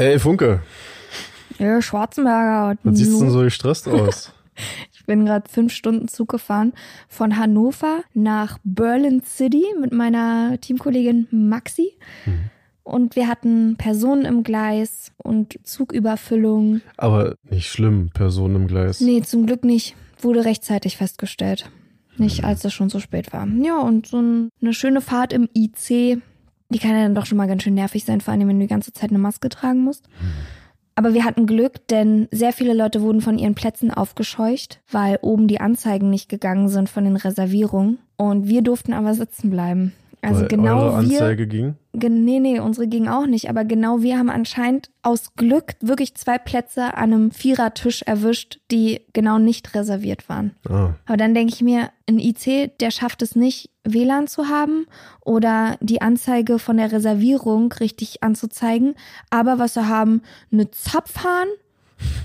Ey, Funke, Ja, Schwarzenberger. was siehst du denn so gestresst aus? Ich bin gerade fünf Stunden Zug gefahren von Hannover nach Berlin City mit meiner Teamkollegin Maxi. Und wir hatten Personen im Gleis und Zugüberfüllung. Aber nicht schlimm, Personen im Gleis. Nee, zum Glück nicht. Wurde rechtzeitig festgestellt. Nicht, als es schon so spät war. Ja, und so ein, eine schöne Fahrt im IC. Die kann ja dann doch schon mal ganz schön nervig sein, vor allem wenn du die ganze Zeit eine Maske tragen musst. Aber wir hatten Glück, denn sehr viele Leute wurden von ihren Plätzen aufgescheucht, weil oben die Anzeigen nicht gegangen sind von den Reservierungen. Und wir durften aber sitzen bleiben. Also Weil genau eure wir. Anzeige ging? Gen- Nee, nee, unsere ging auch nicht. Aber genau wir haben anscheinend aus Glück wirklich zwei Plätze an einem Vierertisch erwischt, die genau nicht reserviert waren. Ah, Aber dann denke ich mir, ein IC, der schafft es nicht, WLAN zu haben oder die Anzeige von der Reservierung richtig anzuzeigen. Aber was sie haben, eine Zapfhahn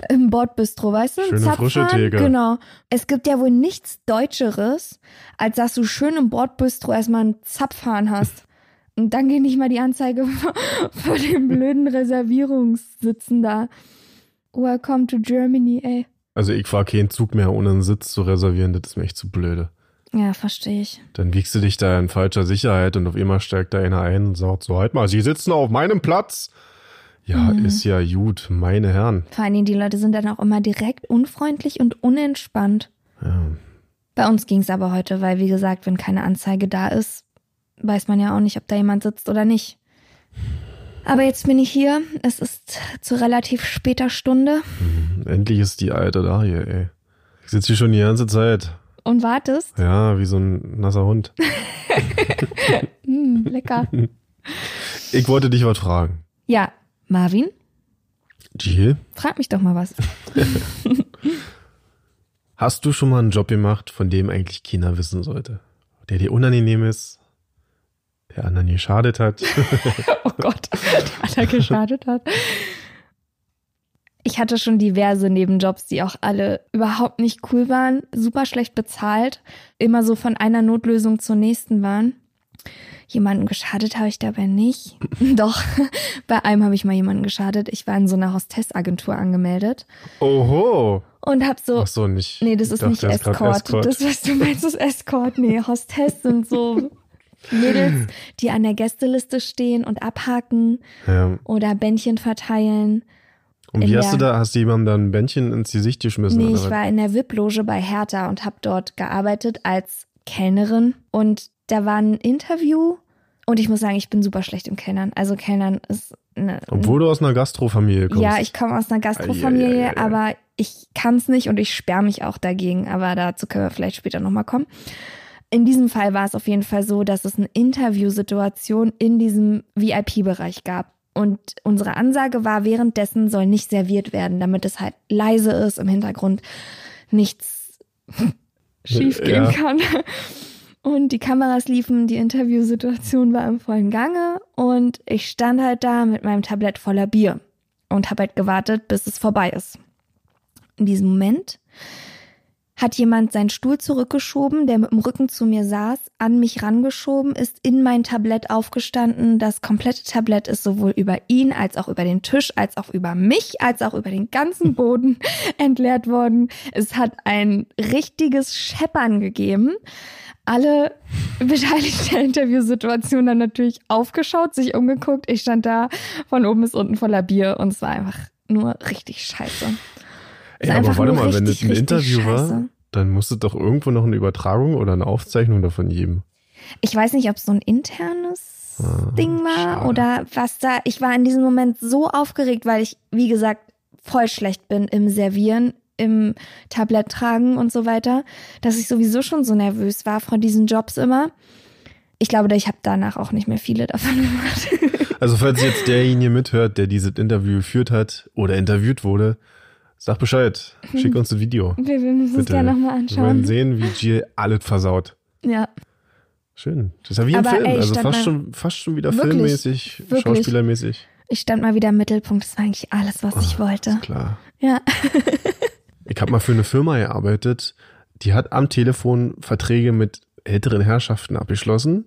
im Bordbistro, weißt du? Schöne frische Zapfhahn, Theke. Genau. Es gibt ja wohl nichts Deutscheres, als dass du schön im Bordbistro erstmal einen Zapfhahn hast. Und dann geht nicht mal die Anzeige vor den blöden Reservierungssitzen da. Welcome to Germany, ey. also ich fahr keinen Zug mehr, ohne einen Sitz zu reservieren. Das ist mir echt zu blöde. Ja, verstehe ich. Dann wiegst du dich da in falscher Sicherheit und auf einmal steigt da einer ein und sagt so, halt mal, Sie sitzen auf meinem Platz. Ja, Mhm. ist ja gut, meine Herren. Vor allen Dingen, die Leute sind dann auch immer direkt unfreundlich und unentspannt. Ja. Bei uns ging es aber heute, weil, wie gesagt, wenn keine Anzeige da ist, weiß man ja auch nicht, ob da jemand sitzt oder nicht. Aber jetzt bin ich hier. Es ist zu relativ später Stunde Endlich ist die Alte da hier, ey. Ich sitze hier schon die ganze Zeit. und wartest. Ja, wie so ein nasser Hund. Hm, lecker. Ich wollte dich was fragen. Ja, Marvin, Jill, frag mich doch mal was. hast du schon mal einen Job gemacht, von dem eigentlich keiner wissen sollte? Der dir unangenehm ist, der anderen geschadet hat? Oh Gott, der aller geschadet hat. Ich hatte schon diverse Nebenjobs, die auch alle überhaupt nicht cool waren, super schlecht bezahlt, immer so von einer Notlösung zur nächsten waren. Jemanden geschadet habe ich dabei nicht. Doch, bei einem habe ich mal jemanden geschadet. Ich war in so einer Hostessagentur angemeldet Oho. und habe so Ach so, nicht. Nee, das ist dachte nicht grad Escort. Das, was du meinst, ist Escort. Nee, Hostess sind so Mädels, die an der Gästeliste stehen und abhaken Ja. oder Bändchen verteilen. Und wie hast du der- da, hast du jemandem dann ein Bändchen ins Gesicht geschmissen? Nee, ich war in der VIP-Loge bei Hertha und habe dort gearbeitet als Kellnerin. Und da war ein Interview und ich muss sagen, ich bin super schlecht im Kellnern. Also Kellnern ist eine, Obwohl du aus einer Gastrofamilie kommst. Ja, ich komme aus einer Gastrofamilie, Ei, ei, ei, ei. aber ich kann es nicht und ich sperre mich auch dagegen. Aber dazu können wir vielleicht später nochmal kommen. In diesem Fall war es auf jeden Fall so, dass es eine Interviewsituation in diesem VIP-Bereich gab. Und unsere Ansage war, währenddessen soll nicht serviert werden, damit es halt leise ist, im Hintergrund nichts schief gehen Ja. kann. Und die Kameras liefen, die Interviewsituation war im vollen Gange und ich stand halt da mit meinem Tablett voller Bier und habe halt gewartet, bis es vorbei ist. In diesem Moment hat jemand seinen Stuhl zurückgeschoben, der mit dem Rücken zu mir saß, an mich rangeschoben, ist in mein Tablett aufgestanden. Das komplette Tablett ist sowohl über ihn als auch über den Tisch, als auch über mich, als auch über den ganzen Boden entleert worden. Es hat ein richtiges Scheppern gegeben. Alle Beteiligten der Interviewsituation dann natürlich aufgeschaut, sich umgeguckt. Ich stand da, von oben bis unten voller Bier und es war einfach nur richtig scheiße. Ey, aber warte mal, wenn das richtig, ein richtig Interview war, scheiße. dann muss es doch irgendwo noch eine Übertragung oder eine Aufzeichnung davon geben. Ich weiß nicht, ob es so ein internes Ding war Ah, schade. oder was da. Ich war in diesem Moment so aufgeregt, weil ich, wie gesagt, voll schlecht bin im Servieren. Im Tablett tragen und so weiter, dass ich sowieso schon so nervös war vor diesen Jobs immer. Ich glaube, ich habe danach auch nicht mehr viele davon gemacht. Also falls jetzt derjenige mithört, der dieses Interview geführt hat oder interviewt wurde, sag Bescheid. Schick uns ein Video. Wir wir müssen es Bitte. gerne nochmal Wir wollen anschauen. sehen, wie Jill alles versaut. Ja, Schön. Das ist ja wie ein Aber Film. ey, also fast schon, fast schon wieder Wirklich, filmmäßig, wirklich. schauspielermäßig. ich stand mal wieder im Mittelpunkt. Das war eigentlich alles, was ich wollte. Klar. Ja. Ich habe mal für eine Firma gearbeitet, die hat am Telefon Verträge mit älteren Herrschaften abgeschlossen.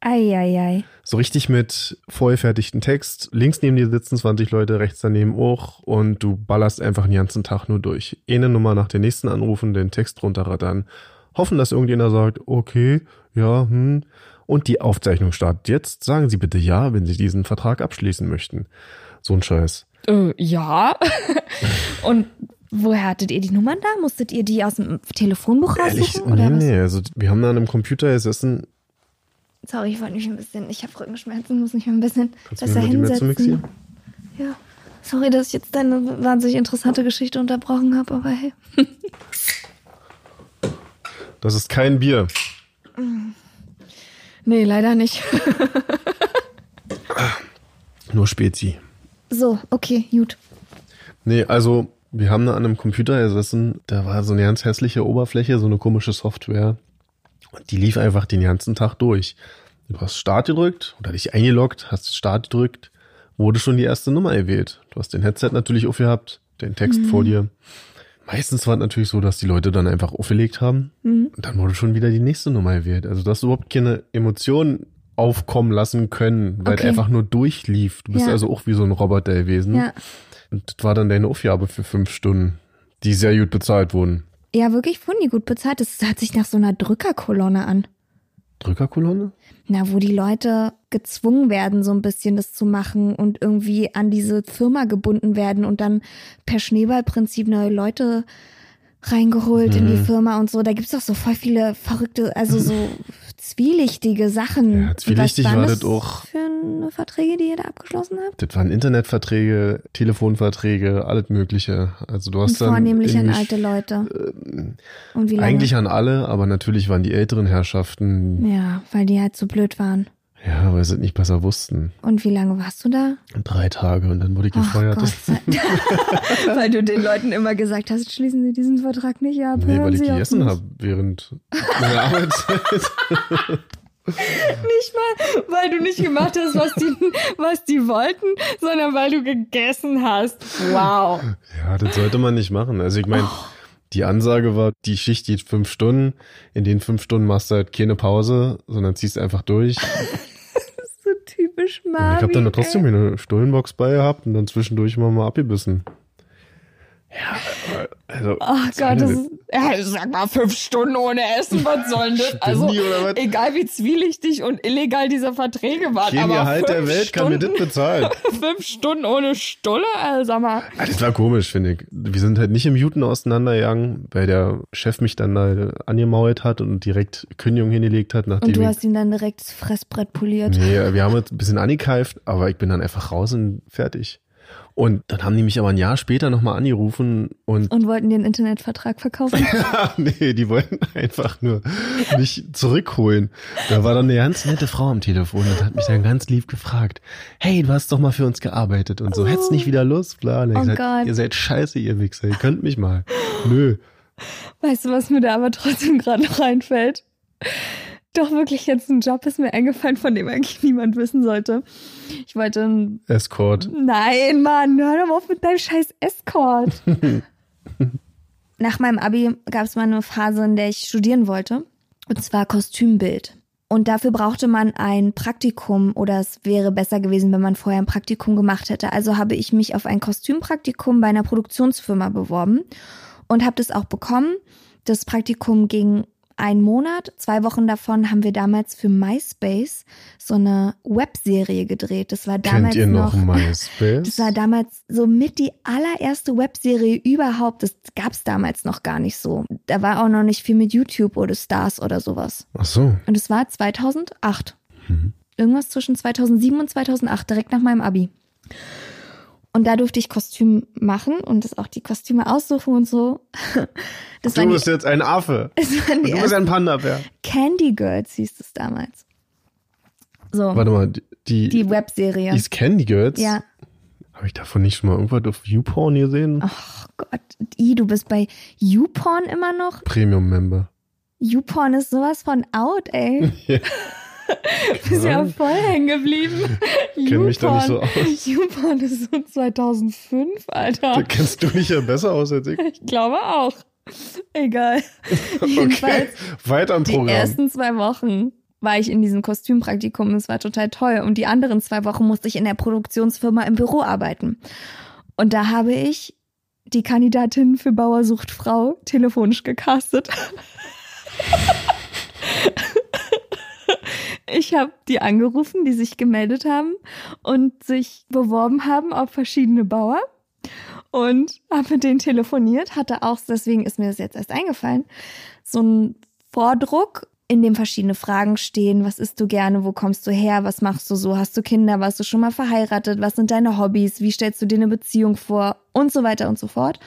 Eieiei. So richtig mit vorgefertigten Text. Links neben dir sitzen 20 Leute, rechts daneben auch und du ballerst einfach den ganzen Tag nur durch. Eine Nummer nach der nächsten anrufen, den Text runterrattern, hoffen, dass irgendjemand sagt, okay, ja, hm. Und die Aufzeichnung startet jetzt. Sagen Sie bitte ja, wenn Sie diesen Vertrag abschließen möchten. So ein Scheiß. Äh, ja. Und woher hattet ihr die Nummern da? Musstet ihr die aus dem Telefonbuch Ehrlich, raussuchen? oder nee, was? nee. Also wir haben da an einem Computer gesessen. Sorry, ich wollte mich ein bisschen, ich habe Rückenschmerzen, muss mich mal ein bisschen Kannst besser hinsetzen. Ja. Sorry, dass ich jetzt deine wahnsinnig interessante Geschichte unterbrochen habe, aber hey. Das ist kein Bier. Nee, leider nicht. Nur Spezi. So, okay, gut. Nee, also wir haben da an einem Computer gesessen, da war so eine ganz hässliche Oberfläche, so eine komische Software. Und die lief einfach den ganzen Tag durch. Du hast Start gedrückt oder dich eingeloggt, hast Start gedrückt, wurde schon die erste Nummer gewählt. Du hast den Headset natürlich aufgehabt, den Text vor dir. Meistens war es natürlich so, dass die Leute dann einfach aufgelegt haben und dann wurde schon wieder die nächste Nummer gewählt. Also du hast überhaupt keine Emotionen aufkommen lassen können, weil Okay. einfach nur durchlief. Du bist Ja. also auch wie so ein Roboter gewesen. Ja. Und das war dann deine Aufgabe für fünf Stunden, die sehr gut bezahlt wurden. Ja, wirklich wurden die gut bezahlt. Das hört sich nach so einer Drückerkolonne an. Drückerkolonne? Na, wo die Leute gezwungen werden, so ein bisschen das zu machen und irgendwie an diese Firma gebunden werden und dann per Schneeballprinzip neue Leute reingeholt in Mhm. die Firma und so. Da gibt's doch so voll viele verrückte, also so zwielichtige Sachen. Ja, zwielichtig Was war das auch. Für eine Verträge, die ihr da abgeschlossen habt? Das waren Internetverträge, Telefonverträge, alles Mögliche. Also du Und hast dann. vornehmlich an alte Leute. ähm, Und wie lange? Eigentlich an alle, aber natürlich waren die älteren Herrschaften, Ja, weil die halt so blöd waren. Ja, weil sie es nicht besser wussten. Und wie lange warst du da? Drei Tage und dann wurde ich gefeuert. Weil du den Leuten immer gesagt hast, schließen Sie diesen Vertrag nicht ab. nee, weil ich Sie gegessen habe während meiner Arbeitszeit. Nicht mal, weil du nicht gemacht hast, was die, was die wollten, sondern weil du gegessen hast. Wow. Ja, das sollte man nicht machen. Also ich meine, die Ansage war, die Schicht geht fünf Stunden. In den fünf Stunden machst du halt keine Pause, sondern ziehst einfach durch. Marvin. ich habe dann ey. trotzdem eine Stullenbox bei gehabt und dann zwischendurch immer mal abgebissen. Ja, also. Oh was Gott, das ist, ja, sag mal, fünf Stunden ohne Essen, was soll denn das? Also, egal wie zwielichtig und illegal diese Verträge waren, Kein aber Gehalt der Welt kann mir Stunden, das bezahlen. fünf Stunden ohne Stulle, also sag mal. Ah, Das war komisch, finde ich. Wir sind halt nicht im Juten auseinandergegangen, weil der Chef mich dann da angemault hat und direkt Kündigung hingelegt hat, nachdem Und du hast ihm dann direkt das Fressbrett poliert. Nee, wir haben jetzt ein bisschen angekeift, aber ich bin dann einfach raus und fertig. Und dann haben die mich aber ein Jahr später nochmal angerufen und Und wollten den Internetvertrag verkaufen. nee, die wollten einfach nur mich zurückholen. Da war dann eine ganz nette Frau am Telefon und hat mich dann ganz lieb gefragt, hey, du hast doch mal für uns gearbeitet und so, hättest nicht wieder Lust, bla. Und ich Oh gesagt, Gott. ihr seid scheiße, ihr Wichser, ihr könnt mich mal. Nö. Weißt du, was mir da aber trotzdem gerade noch einfällt? Doch wirklich jetzt ein Job ist mir eingefallen, von dem eigentlich niemand wissen sollte. Ich wollte ein Escort. Nein, Mann, hör doch mal auf mit deinem scheiß Escort. Nach meinem Abi gab es mal eine Phase, in der ich studieren wollte. Und zwar Kostümbild. Und dafür brauchte man ein Praktikum oder es wäre besser gewesen, wenn man vorher ein Praktikum gemacht hätte. Also habe ich mich auf ein Kostümpraktikum bei einer Produktionsfirma beworben und habe das auch bekommen. Das Praktikum ging einen Monat. Zwei Wochen davon haben wir damals für MySpace so eine Webserie gedreht. Das war damals Kennt ihr noch, noch MySpace? das war damals so mit die allererste Webserie überhaupt. Das gab's damals noch gar nicht so. Da war auch noch nicht viel mit YouTube oder Stars oder sowas. Ach so. Und es war 2008. Irgendwas zwischen 2007 und 2008, direkt nach meinem Abi. Und da durfte ich Kostüm machen und das auch die Kostüme aussuchen und so. Das Du bist die, jetzt ein Affe. Du bist ein Panda-Bär. Candy Girls hieß es damals. So, Warte mal, die, die, Webserie. die ist Candy Girls? Ja. Habe ich davon nicht schon mal irgendwas auf YouPorn gesehen? Ach Gott, I, du bist bei YouPorn immer noch? Premium-Member. YouPorn ist sowas von out, ey. Bist ja voll hängen geblieben. Kenn mich da nicht so aus. YouPorn ist so 2005, Da Alter. kennst du dich ja besser aus als ich. Ich glaube auch. Egal. Okay, weiter die Programm. ersten zwei Wochen war ich in diesem Kostümpraktikum. Es war total toll. Und die anderen zwei Wochen musste ich in der Produktionsfirma im Büro arbeiten. Und da habe ich die Kandidatin für Bauer sucht Frau telefonisch gecastet. Ich habe die angerufen, die sich gemeldet haben und sich beworben haben auf verschiedene Bauer und habe mit denen telefoniert, hatte auch, deswegen ist mir das jetzt erst eingefallen, so einen Vordruck, in dem verschiedene Fragen stehen. Was isst du gerne? Wo kommst du her? Was machst du so? Hast du Kinder? Warst du schon mal verheiratet? Was sind deine Hobbys? Wie stellst du dir eine Beziehung vor? Und so weiter und so fort.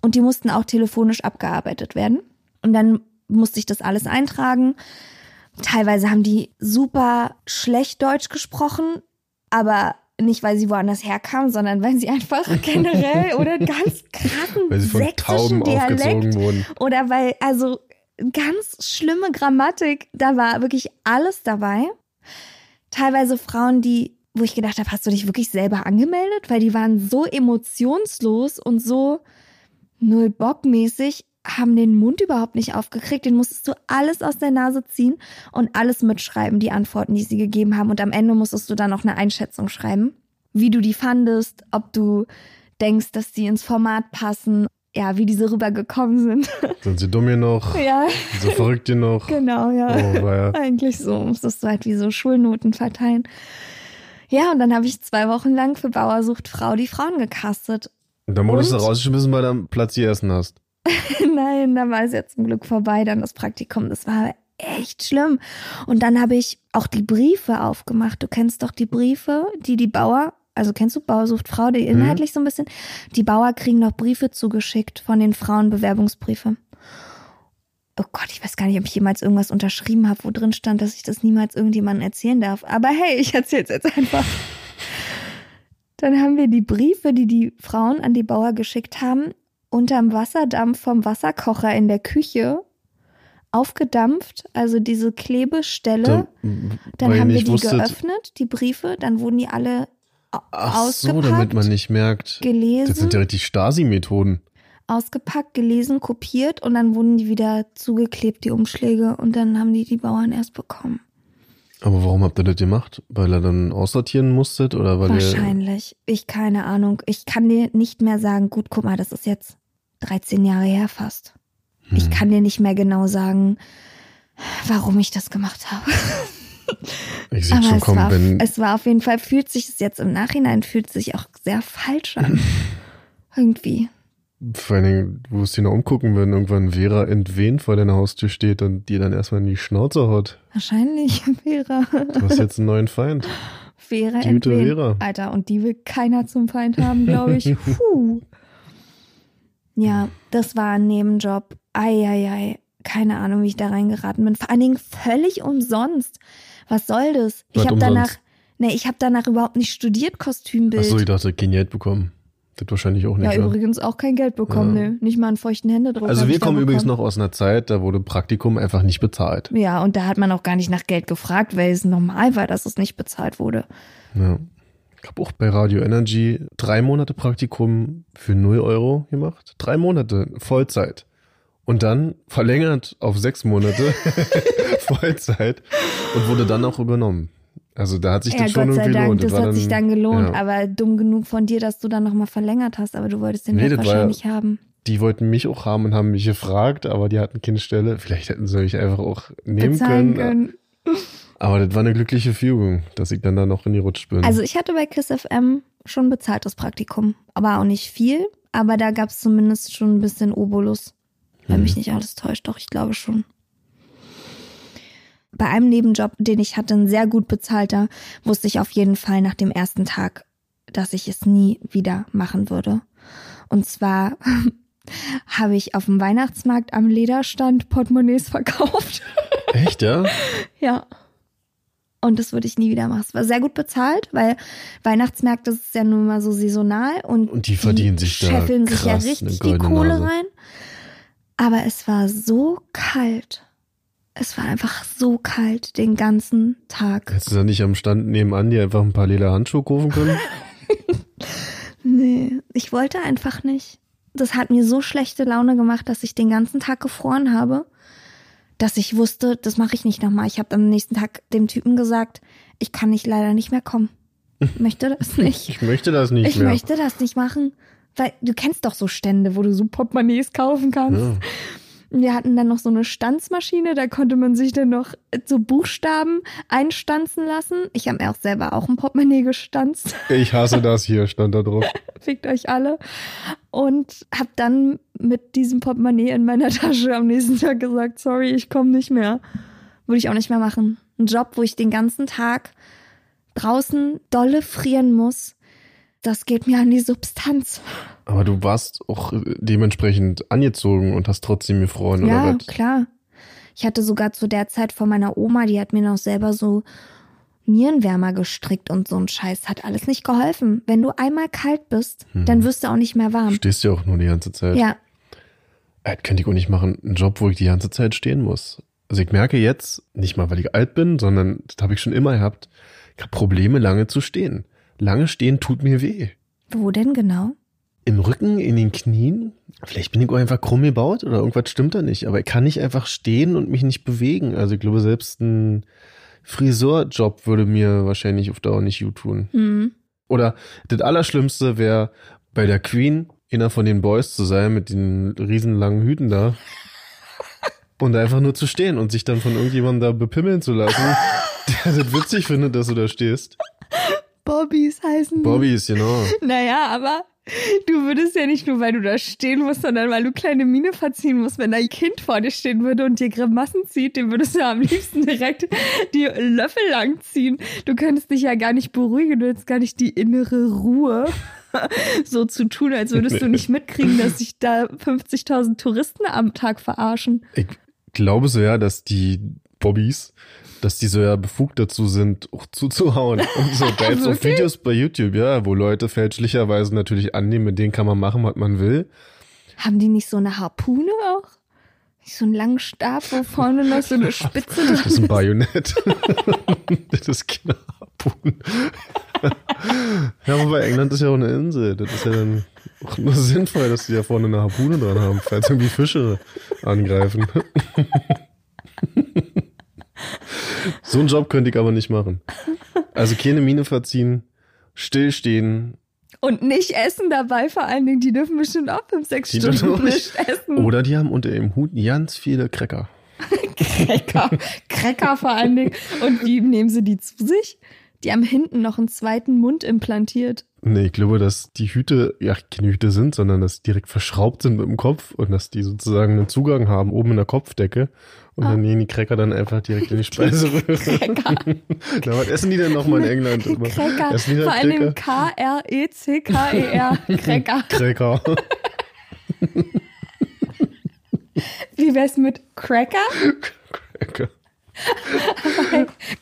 Und die mussten auch telefonisch abgearbeitet werden. Und dann musste ich das alles eintragen. Teilweise haben die super schlecht Deutsch gesprochen, aber nicht, weil sie woanders herkamen, sondern weil sie einfach generell oder einen ganz krassen Weil sie von sächsischen Tauben Dialekt wurden. oder weil, also ganz schlimme Grammatik, da war wirklich alles dabei. Teilweise Frauen, die, wo ich gedacht habe, hast du dich wirklich selber angemeldet? Weil die waren so emotionslos und so null bockmäßig, haben den Mund überhaupt nicht aufgekriegt. Den musstest du alles aus der Nase ziehen und alles mitschreiben, die Antworten, die sie gegeben haben. Und am Ende musstest du dann noch eine Einschätzung schreiben, wie du die fandest, ob du denkst, dass die ins Format passen, ja, wie diese rübergekommen sind. Sind sie dumm genug? ja, So verrückt genug? genau, ja. Oh, ja. Eigentlich so, musstest du halt wie so Schulnoten verteilen. Ja, und dann habe ich zwei Wochen lang für Bauer sucht Frau die Frauen gecastet. Und dann wurdest du rausgeschmissen, weil du am Platz gegessen hast. Nein, da war es ja zum Glück vorbei, dann das Praktikum. Das war echt schlimm. Und dann habe ich auch die Briefe aufgemacht. Du kennst doch die Briefe, die die Bauer, also kennst du Bauer sucht Frau, die inhaltlich so ein bisschen, die Bauer kriegen noch Briefe zugeschickt von den Frauen, Bewerbungsbriefe. Oh Gott, ich weiß gar nicht, ob ich jemals irgendwas unterschrieben habe, wo drin stand, dass ich das niemals irgendjemandem erzählen darf. Aber hey, ich erzähl's jetzt einfach. Dann haben wir die Briefe, die die Frauen an die Bauer geschickt haben, unterm Wasserdampf vom Wasserkocher in der Küche aufgedampft, also diese Klebestelle. Dann ihr haben wir die wusstet- geöffnet, die Briefe, dann wurden die alle Ach so, ausgepackt, damit man nicht merkt. gelesen, Das sind ja richtig Stasi-Methoden. ausgepackt, gelesen, kopiert und dann wurden die wieder zugeklebt, die Umschläge, und dann haben die die Bauern erst bekommen. Aber warum habt ihr das gemacht? Weil er dann aussortieren musstet oder weil ihr Wahrscheinlich. Ich keine Ahnung. Ich kann dir nicht mehr sagen, gut, guck mal, das ist jetzt 13 Jahre her fast. Hm. Ich kann dir nicht mehr genau sagen, warum ich das gemacht habe. Ich sehe schon es kommen, war, wenn es war auf jeden Fall, fühlt sich es jetzt im Nachhinein, fühlt sich auch sehr falsch an. Irgendwie. vor allen Dingen, du musst dich noch umgucken, wenn irgendwann Vera entwehnt vor deiner Haustür steht und dir dann erstmal in die Schnauze haut. Wahrscheinlich Vera. Du hast jetzt einen neuen Feind. Vera entwehen. Vera. Alter, und die will keiner zum Feind haben, glaube ich. Puh. Ja, das war ein Nebenjob. Eieiei. Keine Ahnung, wie ich da reingeraten bin. Vor allen Dingen völlig umsonst. Was soll das? Ich habe danach, nee, ich habe danach überhaupt nicht studiert, Kostümbild. Achso, ich dachte, kein Geld bekommen. Das wahrscheinlich auch nicht. ja, wa? übrigens auch kein Geld bekommen, Ja. ne? Nicht mal einen feuchten Händedruck. Also wir kommen übrigens noch aus einer Zeit, da wurde Praktikum einfach nicht bezahlt. Ja, und da hat man auch gar nicht nach Geld gefragt, weil es normal war, dass es nicht bezahlt wurde. Ja. Ich habe auch bei Radio Energy drei Monate Praktikum für 0 Euro gemacht. Drei Monate Vollzeit. Und dann verlängert auf sechs Monate Vollzeit und wurde dann auch übernommen. Also da hat sich Ja, das schon Gott sei irgendwie Dank, gelohnt. das war hat sich dann gelohnt, ja. aber dumm genug von dir, dass du dann nochmal verlängert hast, aber du wolltest den Nee, Job das war- wahrscheinlich haben. Die wollten mich auch haben und haben mich gefragt, aber die hatten keine Stelle. Vielleicht hätten sie mich einfach auch nehmen Bezahlen können. können. Aber das war eine glückliche Fügung, dass ich dann da noch in die Rutsche bin. Also ich hatte bei KISS FM schon bezahltes Praktikum, aber auch nicht viel, aber da gab es zumindest schon ein bisschen Obolus. Wenn Mhm. mich nicht alles täuscht, doch, ich glaube schon. Bei einem Nebenjob, den ich hatte, ein sehr gut bezahlter, wusste ich auf jeden Fall nach dem ersten Tag, dass ich es nie wieder machen würde. Und zwar habe ich auf dem Weihnachtsmarkt am Lederstand Portemonnaies verkauft. Echt, ja? ja. Und das würde ich nie wieder machen. Es war sehr gut bezahlt, weil Weihnachtsmärkte ist ja nun mal so saisonal und, Und die verdienen sich da scheffeln sich ja richtig die Kohle Nase. rein. Aber es war so kalt. Es war einfach so kalt den ganzen Tag. Hättest du da nicht am Stand nebenan dir einfach ein paar Lederhandschuhe kaufen können? Nee, ich wollte einfach nicht. Das hat mir so schlechte Laune gemacht, dass ich den ganzen Tag gefroren habe, dass ich wusste, das mache ich nicht nochmal. Ich habe am nächsten Tag dem Typen gesagt, ich kann nicht leider nicht mehr kommen. Ich möchte das nicht. Ich möchte das nicht Ich mehr. möchte das nicht machen. Weil du kennst doch so Stände, wo du so Portemonnaies kaufen kannst. Ja. Wir hatten dann noch so eine Stanzmaschine, da konnte man sich dann noch so Buchstaben einstanzen lassen. Ich habe mir auch selber auch ein Portemonnaie gestanzt. Ich hasse das hier, stand da drauf. fickt euch alle. Und hab dann mit diesem Portemonnaie in meiner Tasche am nächsten Tag gesagt, sorry, ich komme nicht mehr. Würde ich auch nicht mehr machen. Ein Job, wo ich den ganzen Tag draußen dolle frieren muss, das geht mir an die Substanz. Aber du warst auch dementsprechend angezogen und hast trotzdem gefroren, ja, oder was? klar. Ich hatte sogar zu der Zeit von meiner Oma, die hat mir noch selber so Nierenwärmer gestrickt und so ein Scheiß. Hat alles nicht geholfen. Wenn du einmal kalt bist, dann wirst du auch nicht mehr warm. Stehst ja auch nur die ganze Zeit. Ja, Das könnte ich auch nicht machen. Einen Job, wo ich die ganze Zeit stehen muss. Also ich merke jetzt, nicht mal weil ich alt bin, sondern das habe ich schon immer gehabt, ich habe Probleme, lange zu stehen. Lange stehen tut mir weh. wo denn genau? Im Rücken, in den Knien. Vielleicht bin ich auch einfach krumm gebaut oder irgendwas stimmt da nicht. Aber ich kann nicht einfach stehen und mich nicht bewegen. Also ich glaube, selbst ein Friseurjob würde mir wahrscheinlich auf Dauer nicht gut tun. Hm. Oder das Allerschlimmste wäre bei der Queen einer von den Boys zu sein mit den riesenlangen Hüten da. Und einfach nur zu stehen und sich dann von irgendjemandem da bepimmeln zu lassen, der das witzig findet, dass du da stehst. Bobbys heißen. Bobbys, genau. Naja, aber du würdest ja nicht nur, weil du da stehen musst, sondern weil du kleine Miene verziehen musst. Wenn dein Kind vor dir stehen würde und dir Grimassen zieht, dem würdest du am liebsten direkt die Löffel lang ziehen. Du könntest dich ja gar nicht beruhigen, du hättest gar nicht die innere Ruhe. So zu tun, als würdest du nicht mitkriegen, dass sich da 50.000 Touristen am Tag verarschen. Ich glaube so ja, dass die Bobbys, dass die so ja befugt dazu sind, auch zuzuhauen. Und so, da Wirklich? Videos bei YouTube, ja, wo Leute fälschlicherweise natürlich annehmen, mit denen kann man machen, was man will. Haben die nicht so eine Harpune auch? Nicht so einen langen Stab, wo vorne noch so eine Spitze dran Das ist ein Bajonett. das ist keine Harpun. ja, wobei England ist ja auch eine Insel. Das ist ja dann auch nur sinnvoll, dass die da vorne eine Harpune dran haben, falls irgendwie Fische angreifen. so einen Job könnte ich aber nicht machen. Also keine Mine verziehen, stillstehen Und nicht essen dabei, vor allen Dingen, die dürfen bestimmt auch fünf, sechs Die Stunden nicht essen. oder die haben unter ihrem Hut ganz viele Cracker. Cracker. Cracker vor allen Dingen. Und wie nehmen sie die zu sich? Die haben hinten noch einen zweiten Mund implantiert. Nee, ich glaube, dass die Hüte ja keine Hüte sind, sondern dass die direkt verschraubt sind mit dem Kopf und dass die sozusagen einen Zugang haben oben in der Kopfdecke und Ah. dann gehen die Cracker dann einfach direkt in die Speiseröhre. Na, was essen die denn nochmal in England? Cracker. Essen die Vor Cracker? K-R-E-C-K-E-R. Cracker. Cracker. Wie wär's mit Cracker? Cracker.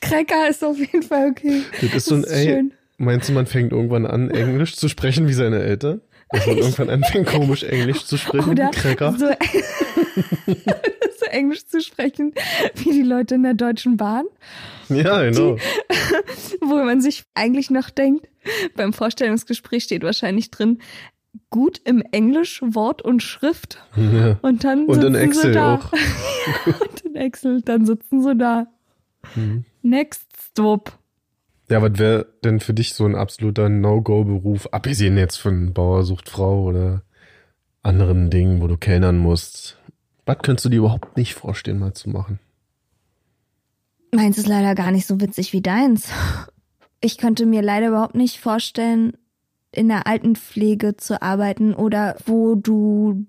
Cracker ist auf jeden Fall okay. Das ist so ein, Das ist ey, schön. Meinst du, man fängt irgendwann an, Englisch zu sprechen wie seine Eltern? Dass man irgendwann anfängt, komisch Englisch zu sprechen? Oder Cracker? so, so Englisch zu sprechen wie die Leute in der Deutschen Bahn. Ja, genau. wo man sich eigentlich noch denkt, beim Vorstellungsgespräch steht wahrscheinlich drin, gut im Englisch Wort und Schrift. Ja. Und dann Und in sitzen Excel sie da. auch. und in Excel, dann sitzen sie da. Mhm. Next stop. Ja, was wäre denn für dich so ein absoluter No-Go-Beruf, abgesehen jetzt von Bauer sucht Frau oder anderen Dingen, wo du kellnern musst? Was könntest du dir überhaupt nicht vorstellen, mal zu machen? Meins ist leider gar nicht so witzig wie deins. Ich könnte mir leider überhaupt nicht vorstellen, in der Altenpflege zu arbeiten oder wo du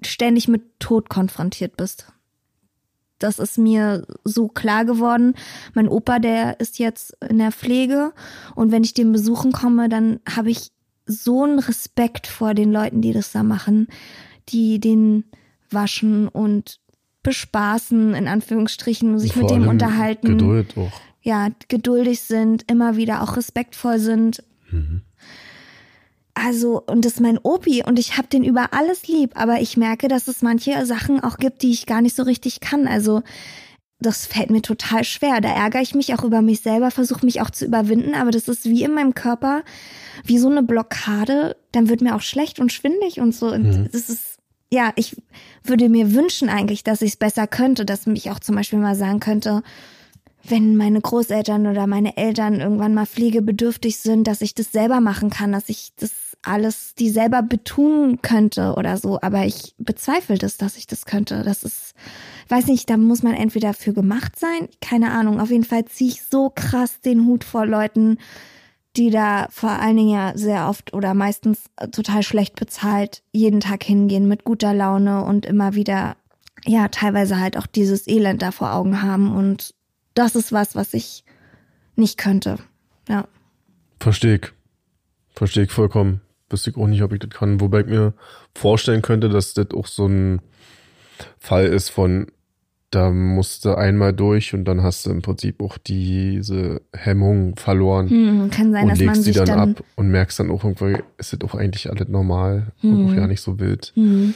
ständig mit Tod konfrontiert bist. Das ist mir so klar geworden. Mein Opa, der ist jetzt in der Pflege und wenn ich den besuchen komme, dann habe ich so einen Respekt vor den Leuten, die das da machen, die den waschen und bespaßen, in Anführungsstrichen, sich mit dem unterhalten. Geduld auch. Ja, geduldig sind, immer wieder auch respektvoll sind. Mhm. Also, und das ist mein Opi und ich hab den über alles lieb, aber ich merke, dass es manche Sachen auch gibt, die ich gar nicht so richtig kann. Also, das fällt mir total schwer. Da ärgere ich mich auch über mich selber, versuche mich auch zu überwinden, aber das ist wie in meinem Körper, wie so eine Blockade. Dann wird mir auch schlecht und schwindig und so. Und Mhm. das ist, ja, ich würde mir wünschen eigentlich, dass ich es besser könnte, dass mich auch zum Beispiel mal sagen könnte, wenn meine Großeltern oder meine Eltern irgendwann mal pflegebedürftig sind, dass ich das selber machen kann, dass ich das alles die selber betun könnte oder so. Aber ich bezweifle das, dass ich das könnte. Das ist, weiß nicht, da muss man entweder für gemacht sein, keine Ahnung. Auf jeden Fall ziehe ich so krass den Hut vor Leuten, die da vor allen Dingen ja sehr oft oder meistens total schlecht bezahlt jeden Tag hingehen mit guter Laune und immer wieder, ja, teilweise halt auch dieses Elend da vor Augen haben. Und das ist was, was ich nicht könnte. Ja. Verstehe ich. Verstehe ich vollkommen. Wüsste ich auch nicht, ob ich das kann. Wobei ich mir vorstellen könnte, dass das auch so ein Fall ist von, da musst du einmal durch und dann hast du im Prinzip auch diese Hemmung verloren Hm, kann sein, und dass man legst sie sich dann, dann, ab und merkst dann auch irgendwie, ist das auch eigentlich alles normal und Mhm. auch ja nicht so wild. Hm,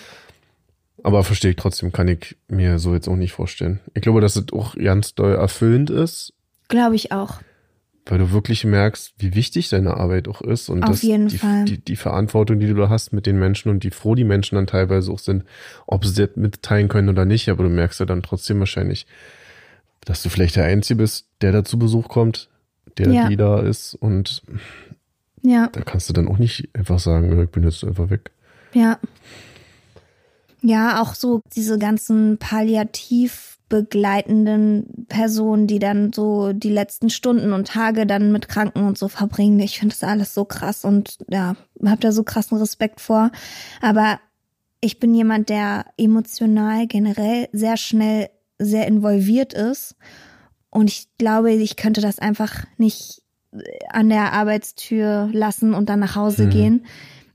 Aber verstehe ich trotzdem, kann ich mir so jetzt auch nicht vorstellen. Ich glaube, dass es auch ganz doll erfüllend ist, glaube ich auch. Weil du wirklich merkst, wie wichtig deine Arbeit auch ist und Auf dass jeden die, Fall. Die, die Verantwortung, die du da hast mit den Menschen und wie froh die Menschen dann teilweise auch sind, ob sie das mitteilen können oder nicht, aber du merkst ja dann trotzdem wahrscheinlich, dass du vielleicht der Einzige bist, der da zu Besuch kommt, der Ja. die da ist und Ja, da kannst du dann auch nicht einfach sagen, ich bin jetzt einfach weg. ja. Ja, auch so diese ganzen palliativ begleitenden Personen, die dann so die letzten Stunden und Tage dann mit Kranken und so verbringen. Ich finde das alles so krass und ja, hab da so krassen Respekt vor. Aber ich bin jemand, der emotional generell sehr schnell sehr involviert ist. Und ich glaube, ich könnte das einfach nicht an der Arbeitstür lassen und dann nach Hause Mhm. gehen,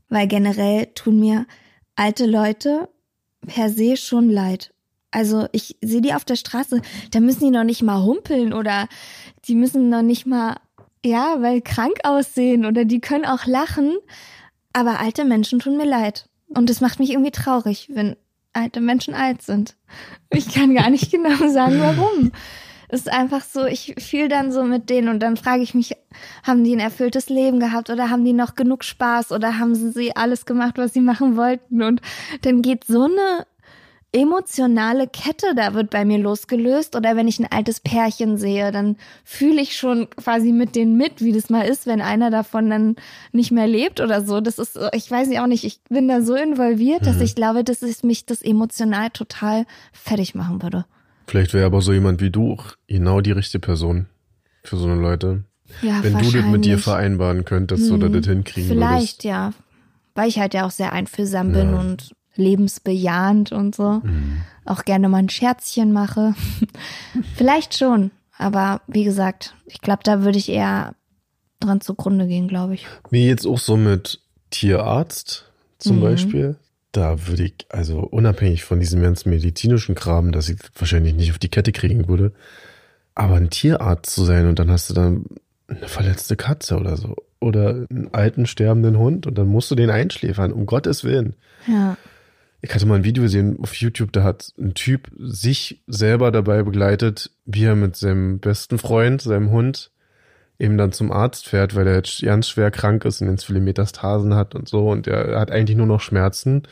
weil generell tun mir alte Leute per se schon leid. Also ich sehe die auf der Straße, da müssen die noch nicht mal humpeln oder die müssen noch nicht mal, ja, weil krank aussehen oder die können auch lachen. Aber alte Menschen tun mir leid. Und es macht mich irgendwie traurig, wenn alte Menschen alt sind. Ich kann gar nicht genau sagen, warum. Es ist einfach so, ich fühle dann so mit denen und dann frage ich mich, haben die ein erfülltes Leben gehabt oder haben die noch genug Spaß oder haben sie alles gemacht, was sie machen wollten? Und dann geht so eine emotionale Kette da wird bei mir losgelöst oder wenn ich ein altes Pärchen sehe, dann fühle ich schon quasi mit denen mit, wie das mal ist, wenn einer davon dann nicht mehr lebt oder so. Das ist, ich weiß nicht auch nicht, ich bin da so involviert, dass Mhm. ich glaube, dass es mich das emotional total fertig machen würde. Vielleicht wäre aber so jemand wie du auch genau die richtige Person für so eine Leute. Ja, Wenn du das mit dir vereinbaren könntest oder Hm, das hinkriegen Vielleicht, ja. Weil ich halt ja auch sehr einfühlsam bin Ja. und lebensbejahend und so. Mhm. Auch gerne mal ein Scherzchen mache. Vielleicht schon. Aber wie gesagt, ich glaube, da würde ich eher dran zugrunde gehen, glaube ich. Mir jetzt auch so mit Tierarzt zum Mhm. Beispiel. Da würde ich, also unabhängig von diesem ganzen medizinischen Kram, dass ich wahrscheinlich nicht auf die Kette kriegen würde, aber ein Tierarzt zu sein und dann hast du dann eine verletzte Katze oder so oder einen alten sterbenden Hund und dann musst du den einschläfern, um Gottes Willen. Ja. Ich hatte mal ein Video gesehen auf YouTube, da hat ein Typ sich selber dabei begleitet, wie er mit seinem besten Freund, seinem Hund, eben dann zum Arzt fährt, weil er jetzt ganz schwer krank ist und ganz viele Metastasen hat und so und er hat eigentlich nur noch Schmerzen.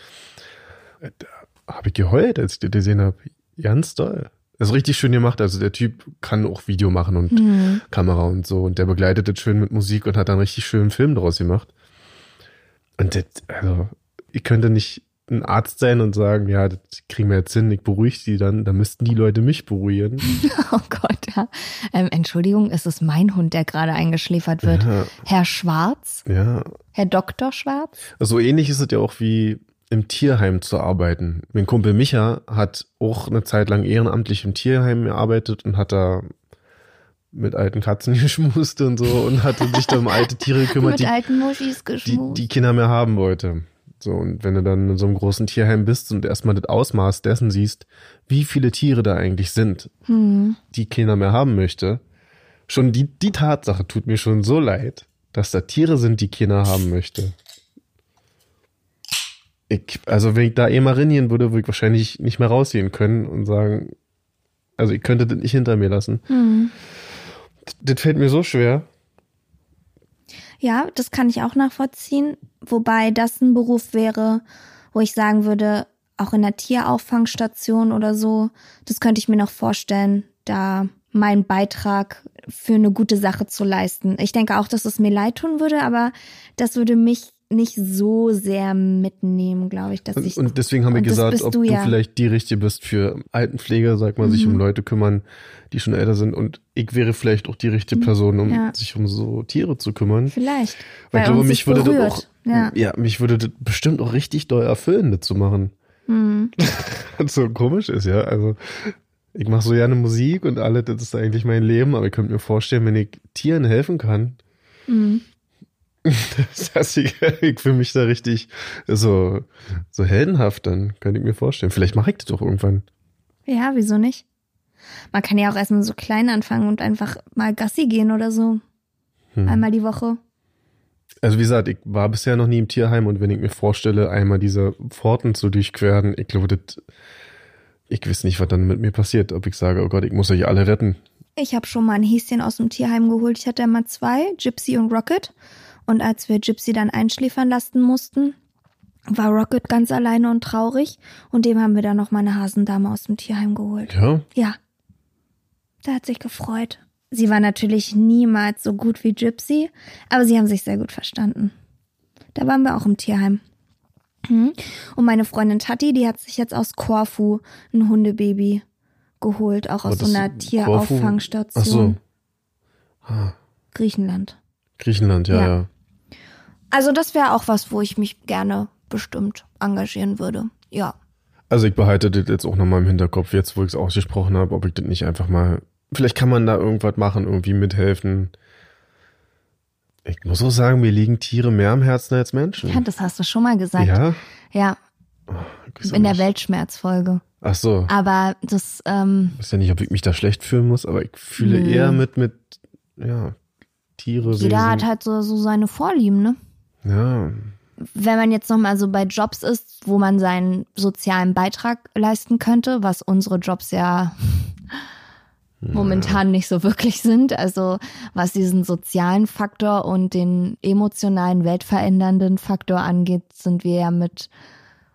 Da habe ich geheult, als ich das gesehen habe. Ganz toll. Das ist richtig schön gemacht. Also der Typ kann auch Video machen und Hm. Kamera und so. Und der begleitet das schön mit Musik und hat dann richtig schönen Film daraus gemacht. Und das, also, ich könnte nicht ein Arzt sein und sagen, ja, das kriegen wir jetzt hin, ich beruhige die dann. Da müssten die Leute mich beruhigen. Oh Gott, ja. Ähm, Entschuldigung, es ist mein Hund, der gerade eingeschläfert wird. Ja, Herr Schwarz? ja. Herr Dr. Schwarz? So ähnlich ist es ja auch wie im Tierheim zu arbeiten. Mein Kumpel Micha hat auch eine Zeit lang ehrenamtlich im Tierheim gearbeitet und hat da mit alten Katzen geschmust und so und hatte sich da um alte Tiere gekümmert, Mit die, alten Muschis die, die Kinder mehr haben wollte. So, und wenn du dann in so einem großen Tierheim bist und erstmal das Ausmaß dessen siehst, wie viele Tiere da eigentlich sind, hm. die keiner mehr haben möchte, schon die, die Tatsache tut mir schon so leid, dass da Tiere sind, die keiner haben möchte. Ich, also wenn ich da eh mal reingehen würde, würde ich wahrscheinlich nicht mehr rausgehen können und sagen, also ich könnte das nicht hinter mir lassen. Hm. Das fällt mir so schwer. Ja, das kann ich auch nachvollziehen. Wobei das ein Beruf wäre, wo ich sagen würde, auch in der Tierauffangstation oder so, das könnte ich mir noch vorstellen, da meinen Beitrag für eine gute Sache zu leisten. Ich denke auch, dass es mir leid tun würde, aber das würde mich nicht so sehr mitnehmen, glaube ich, dass ich. Und, deswegen haben wir gesagt, ob du ja. vielleicht die Richtige bist für Altenpfleger, sag mal, sich Mhm. um Leute kümmern, die schon älter sind. Und ich wäre vielleicht auch die richtige Person, um Mhm. Ja. sich um so Tiere zu kümmern. Vielleicht. Weil ich glaube, mich würde das auch, Ja. ja, mich würde das bestimmt auch richtig doll erfüllen, das zu machen. Hm. Was so komisch ist, ja. Also, ich mache so gerne Musik und alles, das ist eigentlich mein Leben, aber ich könnte mir vorstellen, wenn ich Tieren helfen kann, Hm. das heißt, ich, ich fühle mich da richtig so, so heldenhaft, dann könnte ich mir vorstellen. Vielleicht mache ich das doch irgendwann. Ja, wieso nicht? Man kann ja auch erstmal so klein anfangen und einfach mal Gassi gehen oder so. Hm. Einmal die Woche. Also wie gesagt, ich war bisher noch nie im Tierheim und wenn ich mir vorstelle, einmal diese Pforten zu durchqueren, ich glaube, das, ich weiß nicht, was dann mit mir passiert. Ob ich sage, oh Gott, ich muss euch alle retten. Ich habe schon mal ein Häschen aus dem Tierheim geholt. Ich hatte immer zwei, Gypsy und Rocket. Und als wir Gypsy dann einschläfern lassen mussten, war Rocket ganz alleine und traurig. Und dem haben wir dann noch mal eine Hasendame aus dem Tierheim geholt. Ja, Ja. Der hat sich gefreut. Sie war natürlich niemals so gut wie Gypsy, aber sie haben sich sehr gut verstanden. Da waren wir auch im Tierheim. Hm. Und meine Freundin Tati, die hat sich jetzt aus Korfu ein Hundebaby geholt, auch aus so einer Tierauffangstation. Ach so. Ah, Griechenland. Griechenland, ja, Ja. ja. Also das wäre auch was, wo ich mich gerne bestimmt engagieren würde. Ja. Also ich behalte das jetzt auch nochmal im Hinterkopf, jetzt wo ich es ausgesprochen habe, ob ich das nicht einfach mal, vielleicht kann man da irgendwas machen, irgendwie mithelfen. Ich muss auch sagen, mir liegen Tiere mehr am Herzen als Menschen. ja, das hast du schon mal gesagt. Ja? Ja, auch in der. Weltschmerzfolge. Ach so. Aber das, ähm, Ich weiß ja nicht, ob ich mich da schlecht fühlen muss, aber ich fühle Nö. eher mit, mit, ja, Tiere, jeder Wesen. hat halt so, so seine Vorlieben, ne? Ja, wenn man jetzt nochmal so bei Jobs ist, wo man seinen sozialen Beitrag leisten könnte, was unsere Jobs ja momentan nicht so wirklich sind. Also was diesen sozialen Faktor und den emotionalen, weltverändernden Faktor angeht, sind wir ja mit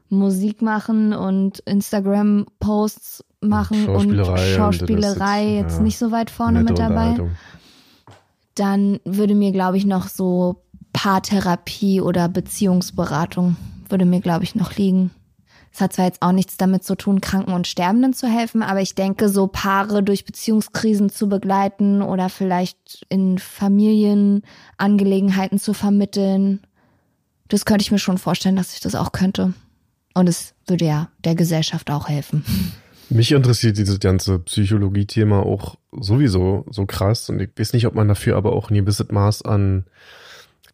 Musik machen und Instagram-Posts machen und Schauspielerei und Schauspielerei jetzt, jetzt ja, nicht so weit vorne mit dabei. Dann würde mir, glaube ich, noch so Paartherapie oder Beziehungsberatung würde mir, glaube ich, noch liegen. Es hat zwar jetzt auch nichts damit zu tun, Kranken und Sterbenden zu helfen, aber ich denke, so Paare durch Beziehungskrisen zu begleiten oder vielleicht in Familienangelegenheiten zu vermitteln, das könnte ich mir schon vorstellen, dass ich das auch könnte. Und es würde ja der Gesellschaft auch helfen. Mich interessiert dieses ganze Psychologie-Thema auch sowieso so krass und ich weiß nicht, ob man dafür aber auch ein gewisses Maß an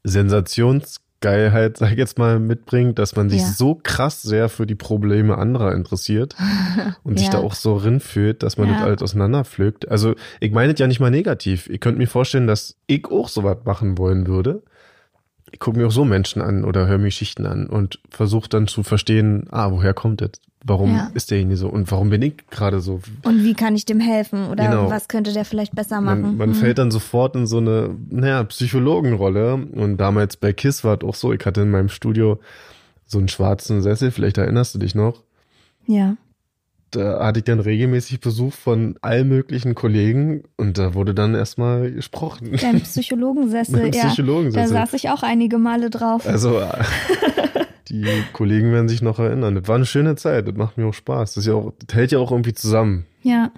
Sensationsgeilheit, sag ich jetzt mal, mitbringt, dass man sich Ja. so krass sehr für die Probleme anderer interessiert und sich Ja. da auch so rinfühlt, dass man Ja. das alles auseinanderpflückt. Also ich meine es ja nicht mal negativ. Ihr könnt mir vorstellen, dass ich auch sowas machen wollen würde. Ich gucke mir auch so Menschen an oder höre mir Geschichten an und versuche dann zu verstehen, ah, woher kommt das? Warum Ja. ist derjenige so? Und warum bin ich gerade so? Und wie kann ich dem helfen? Oder Genau. was könnte der vielleicht besser machen? Man, man Hm. fällt dann sofort in so eine, naja, Psychologenrolle. Und damals bei KISS war es auch so, ich hatte in meinem Studio so einen schwarzen Sessel, vielleicht erinnerst du dich noch. Ja. Da hatte ich dann regelmäßig Besuch von allen möglichen Kollegen und da wurde dann erstmal gesprochen. Dein Psychologensessel, dem ja. Da Psychologensessel. saß ich auch einige Male drauf. Also, äh, die Kollegen werden sich noch erinnern. Das war eine schöne Zeit, das macht mir auch Spaß. Das, ja auch, das hält ja auch irgendwie zusammen. ja.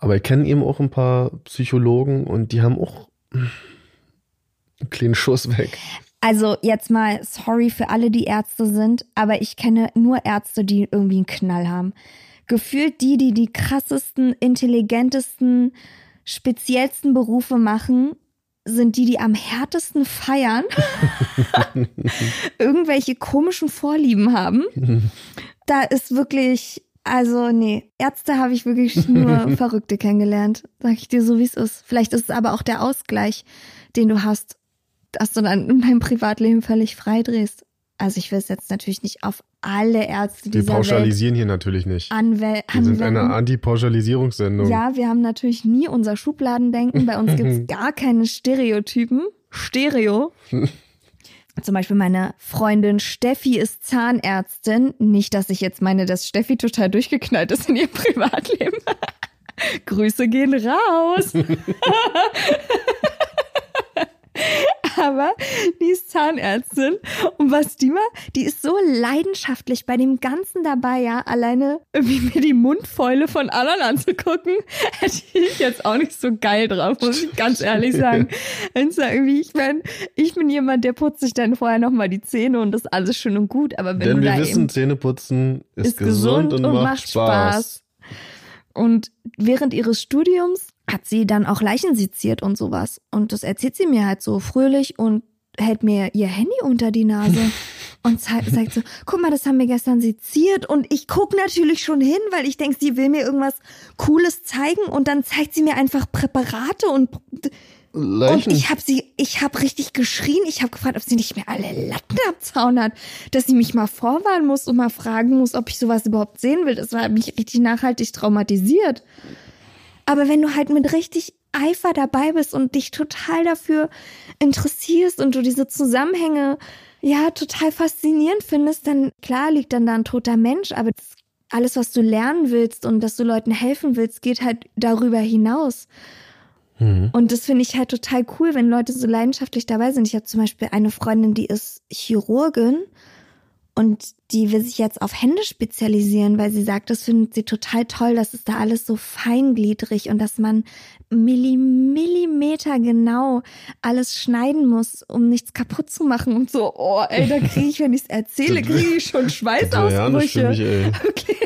Aber ich kenne eben auch ein paar Psychologen und die haben auch einen kleinen Schuss weg. Also jetzt mal sorry für alle, die Ärzte sind, aber ich kenne nur Ärzte, die irgendwie einen Knall haben. Gefühlt die, die die krassesten, intelligentesten, speziellsten Berufe machen, sind die, die am härtesten feiern, irgendwelche komischen Vorlieben haben. Da ist wirklich, also nee, Ärzte habe ich wirklich nur Verrückte kennengelernt. Sag ich dir so, wie es ist. Vielleicht ist es aber auch der Ausgleich, den du hast, dass du dann in deinem Privatleben völlig frei drehst. Also ich will es jetzt natürlich nicht auf alle Ärzte Wir dieser Welt pauschalisieren hier natürlich nicht. anwel Wir sind eine. Anti-Pauschalisierungssendung. Ja, wir haben natürlich nie unser Schubladendenken. Bei uns gibt's gar keine Stereotypen. Stereo. Zum Beispiel meine Freundin Steffi ist Zahnärztin. Nicht, dass ich jetzt meine, dass Steffi total durchgeknallt ist in ihrem Privatleben. Grüße gehen raus. Aber die ist Zahnärztin. Und was die macht, die ist so leidenschaftlich bei dem Ganzen dabei, ja. Alleine irgendwie mir die Mundfäule von anderen anzugucken, hätte ich jetzt auch nicht so geil drauf, muss ich ganz ehrlich sagen. Wenn's da irgendwie, ich mein, ich bin jemand, der putzt sich dann vorher nochmal die Zähne und das ist alles schön und gut. Aber wenn Denn du wir da wissen, Zähneputzen ist, gesund, und, macht Spaß. Und während ihres Studiums hat sie dann auch Leichen seziert und sowas. Und das erzählt sie mir halt so fröhlich und hält mir ihr Handy unter die Nase und zeigt, sagt so, guck mal, das haben wir gestern seziert und ich guck natürlich schon hin, weil ich denke, sie will mir irgendwas Cooles zeigen und dann zeigt sie mir einfach Präparate und und Leichen. ich habe sie, ich habe richtig geschrien. Ich habe gefragt, ob sie nicht mehr alle Latten am Zaun hat, dass sie mich mal vorwarnen muss und mal fragen muss, ob ich sowas überhaupt sehen will. Das hat mich richtig nachhaltig traumatisiert. Aber wenn du halt mit richtig Eifer dabei bist und dich total dafür interessierst und du diese Zusammenhänge ja total faszinierend findest, dann klar liegt dann da ein toter Mensch, aber alles, was du lernen willst und dass du Leuten helfen willst, geht halt darüber hinaus. Mhm. Und das finde ich halt total cool, wenn Leute so leidenschaftlich dabei sind. Ich habe zum Beispiel eine Freundin, die ist Chirurgin und die will sich jetzt auf Hände spezialisieren, weil sie sagt, das findet sie total toll, dass es da alles so feingliedrig und dass man Milli Millimeter genau alles schneiden muss, um nichts kaputt zu machen und so. Oh, ey, da kriege ich, wenn ich es erzähle, kriege ich schon Ja, Schweißausbrüche. ey. Okay.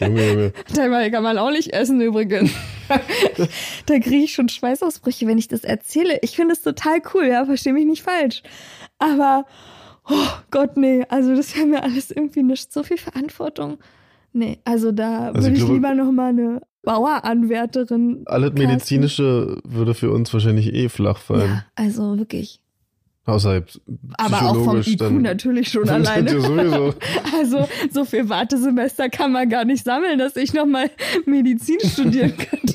Junge, Junge. Kann man auch nicht essen übrigens. da kriege ich schon Schweißausbrüche, wenn ich das erzähle. Ich finde es total cool, ja, verstehe mich nicht falsch. Aber, oh Gott, nee, also das wäre mir alles irgendwie nicht so viel Verantwortung. Nee, also da Also würde ich glaube- lieber noch mal eine Baueranwärterin. Alles. Medizinische würde für uns wahrscheinlich eh flach fallen. Ja, also wirklich. Außerhalb Aber auch vom IQ dann. natürlich schon Ja, alleine. sowieso. Also so viel Wartesemester kann man gar nicht sammeln, dass ich noch mal Medizin studieren könnte.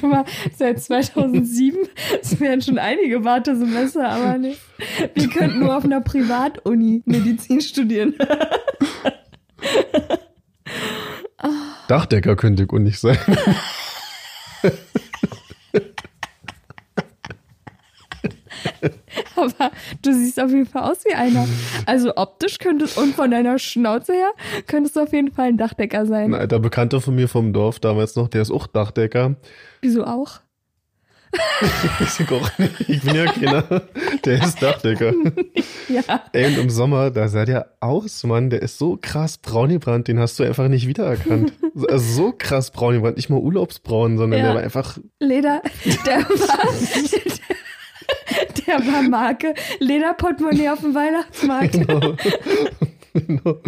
Warte mal, seit 2007, es wären schon einige Wartesemester, aber nee. Wir könnten nur auf einer Privatuni Medizin studieren. Dachdecker könnte ich und nicht sein. Aber du siehst auf jeden Fall aus wie einer. Also optisch könntest und von deiner Schnauze her könntest du auf jeden Fall ein Dachdecker sein. Ein alter Bekannter von mir vom Dorf damals noch, der ist auch Dachdecker. Wieso auch? Ich auch nicht, ich bin ja keiner. Der ist Dachdecker. Ja. Ey, und im Sommer, da sah der aus, Mann. Der ist so krass braun gebrannt, den hast du einfach nicht wiedererkannt. Also so krass braun gebrannt. Nicht mal urlaubsbraun, sondern Ja. der war einfach Leder, der war, der war Marke Lederportemonnaie auf dem Weihnachtsmarkt. Genau. Genau.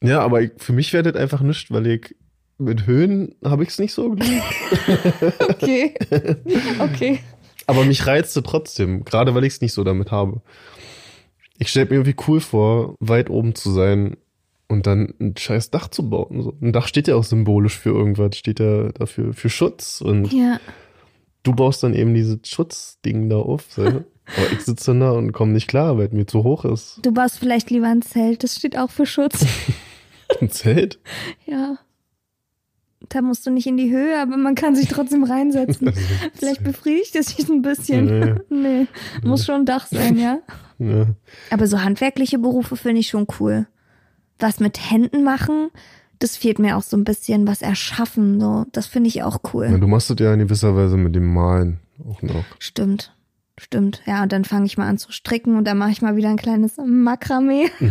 Ja, aber ich, für mich wäre das einfach nichts, weil ich mit Höhen habe ich es nicht so geliebt. Okay. Okay. Aber mich reizte trotzdem, gerade weil ich es nicht so damit habe. Ich stelle mir irgendwie cool vor, weit oben zu sein und dann ein scheiß Dach zu bauen. Ein Dach steht ja auch symbolisch für irgendwas, steht ja dafür für Schutz und Ja. Du baust dann eben dieses Schutzding da auf. So. Aber ich sitze dann da und komme nicht klar, weil es mir zu hoch ist. Du baust vielleicht lieber ein Zelt, das steht auch für Schutz. Ein Zelt? Ja. Da musst du nicht in die Höhe, aber man kann sich trotzdem reinsetzen. Vielleicht befriedigt es dich ein bisschen. Nee. Muss schon ein Dach sein, ja. Ja. Aber so handwerkliche Berufe finde ich schon cool. Was mit Händen machen, das fehlt mir auch so ein bisschen, was erschaffen, so. Das finde ich auch Ja, cool. du machst das ja in gewisser Weise mit dem Malen auch noch. Stimmt. Stimmt, ja, und dann fange ich mal an zu stricken und dann mache ich mal wieder ein kleines Makramee.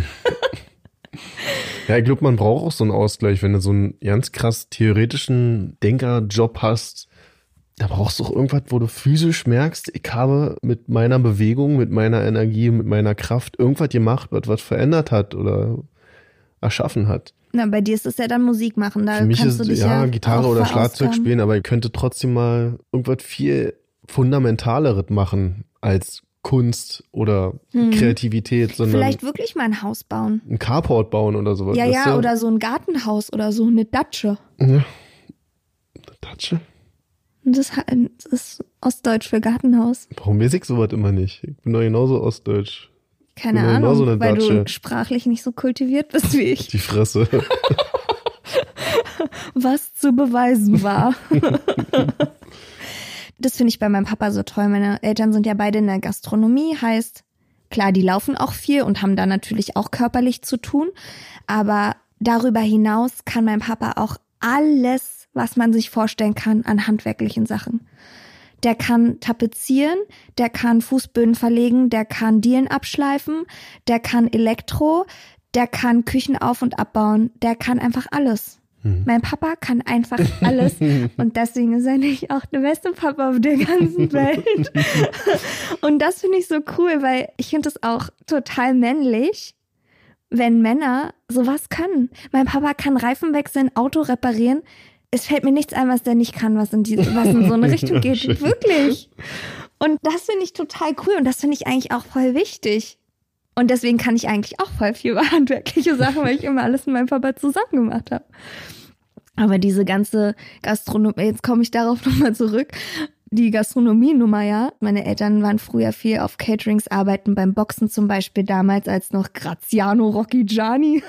Ja, ich glaube, man braucht auch so einen Ausgleich, wenn du so einen ganz krass theoretischen Denkerjob hast. Da brauchst du auch irgendwas, wo du physisch merkst, ich habe mit meiner Bewegung, mit meiner Energie, mit meiner Kraft irgendwas gemacht, was was verändert hat oder erschaffen hat. Na, bei dir ist es ja dann Musik machen. Da Für mich kannst ist du dich ja, ja Gitarre oder Schlagzeug spielen, aber ich könnte trotzdem mal irgendwas viel fundamentaleres machen als Kunst oder Kreativität, sondern Hm. Vielleicht wirklich mal ein Haus bauen. ein Carport bauen oder sowas. Ja, ja, oder so ein Gartenhaus oder so, eine Datsche. Ja. Tatsche? Das ha- das ist Ostdeutsch für Gartenhaus. Warum weiß ich sowas immer nicht? Ich bin doch genauso ostdeutsch. Keine Genau, Ahnung, so weil Datsche. du sprachlich nicht so kultiviert bist wie ich. Die Fresse. was zu beweisen war. das finde ich bei meinem Papa so toll. Meine Eltern sind ja beide in der Gastronomie, heißt, klar, die laufen auch viel und haben da natürlich auch körperlich zu tun. Aber darüber hinaus kann mein Papa auch alles, was man sich vorstellen kann, an handwerklichen Sachen. Der kann tapezieren, der kann Fußböden verlegen, der kann Dielen abschleifen, der kann Elektro, der kann Küchen auf- und abbauen, der kann einfach alles. Mein Papa kann einfach alles und deswegen ist er nicht auch der beste Papa auf der ganzen Welt. und das finde ich so cool, weil ich finde es auch total männlich, wenn Männer sowas können. Mein Papa kann Reifen wechseln, Auto reparieren. Es fällt mir nichts ein, was der nicht kann, was in, die, was in so eine Richtung geht. Schön. Wirklich. Und das finde ich total cool und das finde ich eigentlich auch voll wichtig. Und deswegen kann ich eigentlich auch voll viel über handwerkliche Sachen, weil ich immer alles mit meinem Papa zusammen gemacht habe. Aber diese ganze Gastronomie, jetzt komme ich darauf nochmal zurück. Die Gastronomie-Nummer, ja. Meine Eltern waren früher viel auf Caterings arbeiten, beim Boxen zum Beispiel damals, als noch Graziano Rocchigiani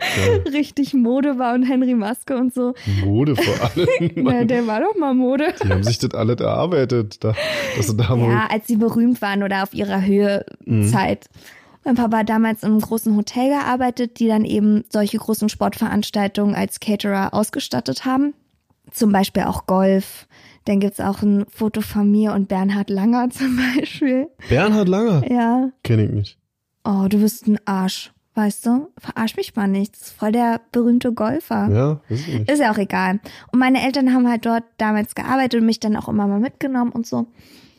richtig Mode war und Henry Maske und so. Mode vor allem. Na, der war doch mal Mode. Die haben sich das alles erarbeitet. Da, dass sie da Ja, als sie berühmt waren oder auf ihrer Höhezeit. Mein Papa hat damals in einem großen Hotel gearbeitet, die dann eben solche großen Sportveranstaltungen als Caterer ausgestattet haben. Zum Beispiel auch Golf. Dann gibt's auch ein Foto von mir und Bernhard Langer zum Beispiel. Bernhard Langer. Ja. Kenn ich nicht. Oh, du bist ein Arsch. Weißt du? Verarsch mich mal nicht. Das ist voll der berühmte Golfer. Ja, ich nicht. Ist ja auch egal. Und meine Eltern haben halt dort damals gearbeitet und mich dann auch immer mal mitgenommen und so.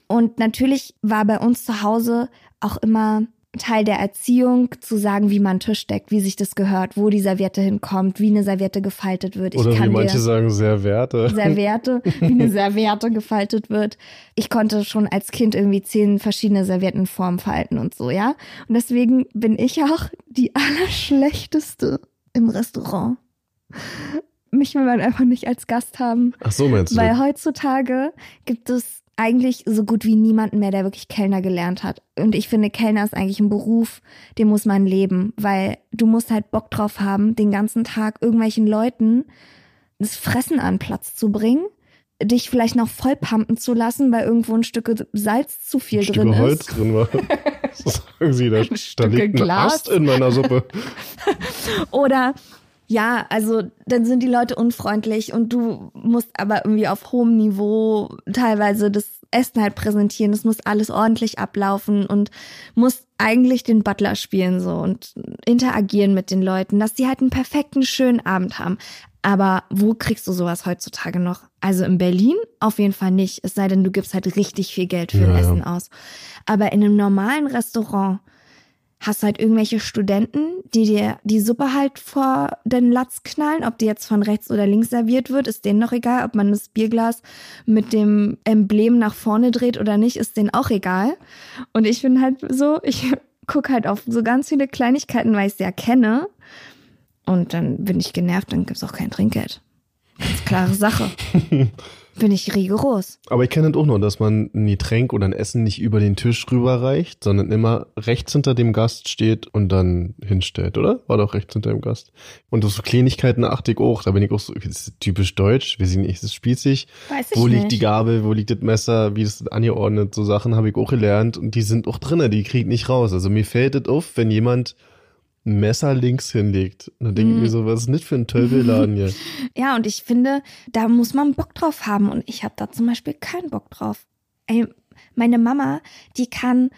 Und natürlich war bei uns zu Hause auch immer Teil der Erziehung zu sagen, wie man Tisch deckt, wie sich das gehört, wo die Serviette hinkommt, wie eine Serviette gefaltet wird. Ich Oder wie manche sagen, sehr Werte. Serviette, wie eine Serviette gefaltet wird. Ich konnte schon als Kind irgendwie zehn verschiedene Serviettenformen falten und so, ja. Und deswegen bin ich auch die allerschlechteste im Restaurant. Mich will man einfach nicht als Gast haben. Ach so, meinst du? Weil heutzutage gibt es eigentlich so gut wie niemanden mehr, der wirklich Kellner gelernt hat. Und ich finde, Kellner ist eigentlich ein Beruf, den muss man leben, weil du musst halt Bock drauf haben, den ganzen Tag irgendwelchen Leuten das Fressen an Platz zu bringen, dich vielleicht noch vollpumpen zu lassen, weil irgendwo ein Stück Salz zu viel Stücke drin Holz ist. drin war. Sagen sie, da, da liegt ein Glas. Ast in meiner Suppe. Oder ja, also dann sind die Leute unfreundlich und du musst aber irgendwie auf hohem Niveau teilweise das Essen halt präsentieren. Es muss alles ordentlich ablaufen und musst eigentlich den Butler spielen so und interagieren mit den Leuten, dass die halt einen perfekten, schönen Abend haben. Aber wo kriegst du sowas heutzutage noch? Also in Berlin auf jeden Fall nicht, es sei denn, du gibst halt richtig viel Geld für Ja, ein ja. Essen aus. Aber in einem normalen Restaurant hast halt irgendwelche Studenten, die dir die Suppe halt vor den Latz knallen, ob die jetzt von rechts oder links serviert wird, ist denen noch egal, ob man das Bierglas mit dem Emblem nach vorne dreht oder nicht, ist denen auch egal. Und ich bin halt so, ich gucke halt auf so ganz viele Kleinigkeiten, weil ich sie ja kenne. Und dann bin ich genervt, dann gibt's auch kein Trinkgeld. Ganz klare Sache. bin ich rigoros. Aber ich kenne das auch noch, dass man ein Getränk oder ein Essen nicht über den Tisch rüberreicht, sondern immer rechts hinter dem Gast steht und dann hinstellt, oder? War doch rechts hinter dem Gast. Und auf so Kleinigkeiten achte ich auch. Da bin ich auch so, das ist typisch deutsch, weiß ich nicht, ist es spießig. Weiß ich Wo liegt nicht. die Gabel, wo liegt das Messer, wie ist das angeordnet? So Sachen habe ich auch gelernt und die sind auch drinne, die krieg ich nicht raus. Also mir fällt das auf, wenn jemand Messer links hinlegt. Dann denke Mhm. ich mir so, was ist das für ein Tölpeladen hier? Ja, und ich finde, da muss man Bock drauf haben. Und ich habe da zum Beispiel keinen Bock drauf. Ey, meine Mama, die kann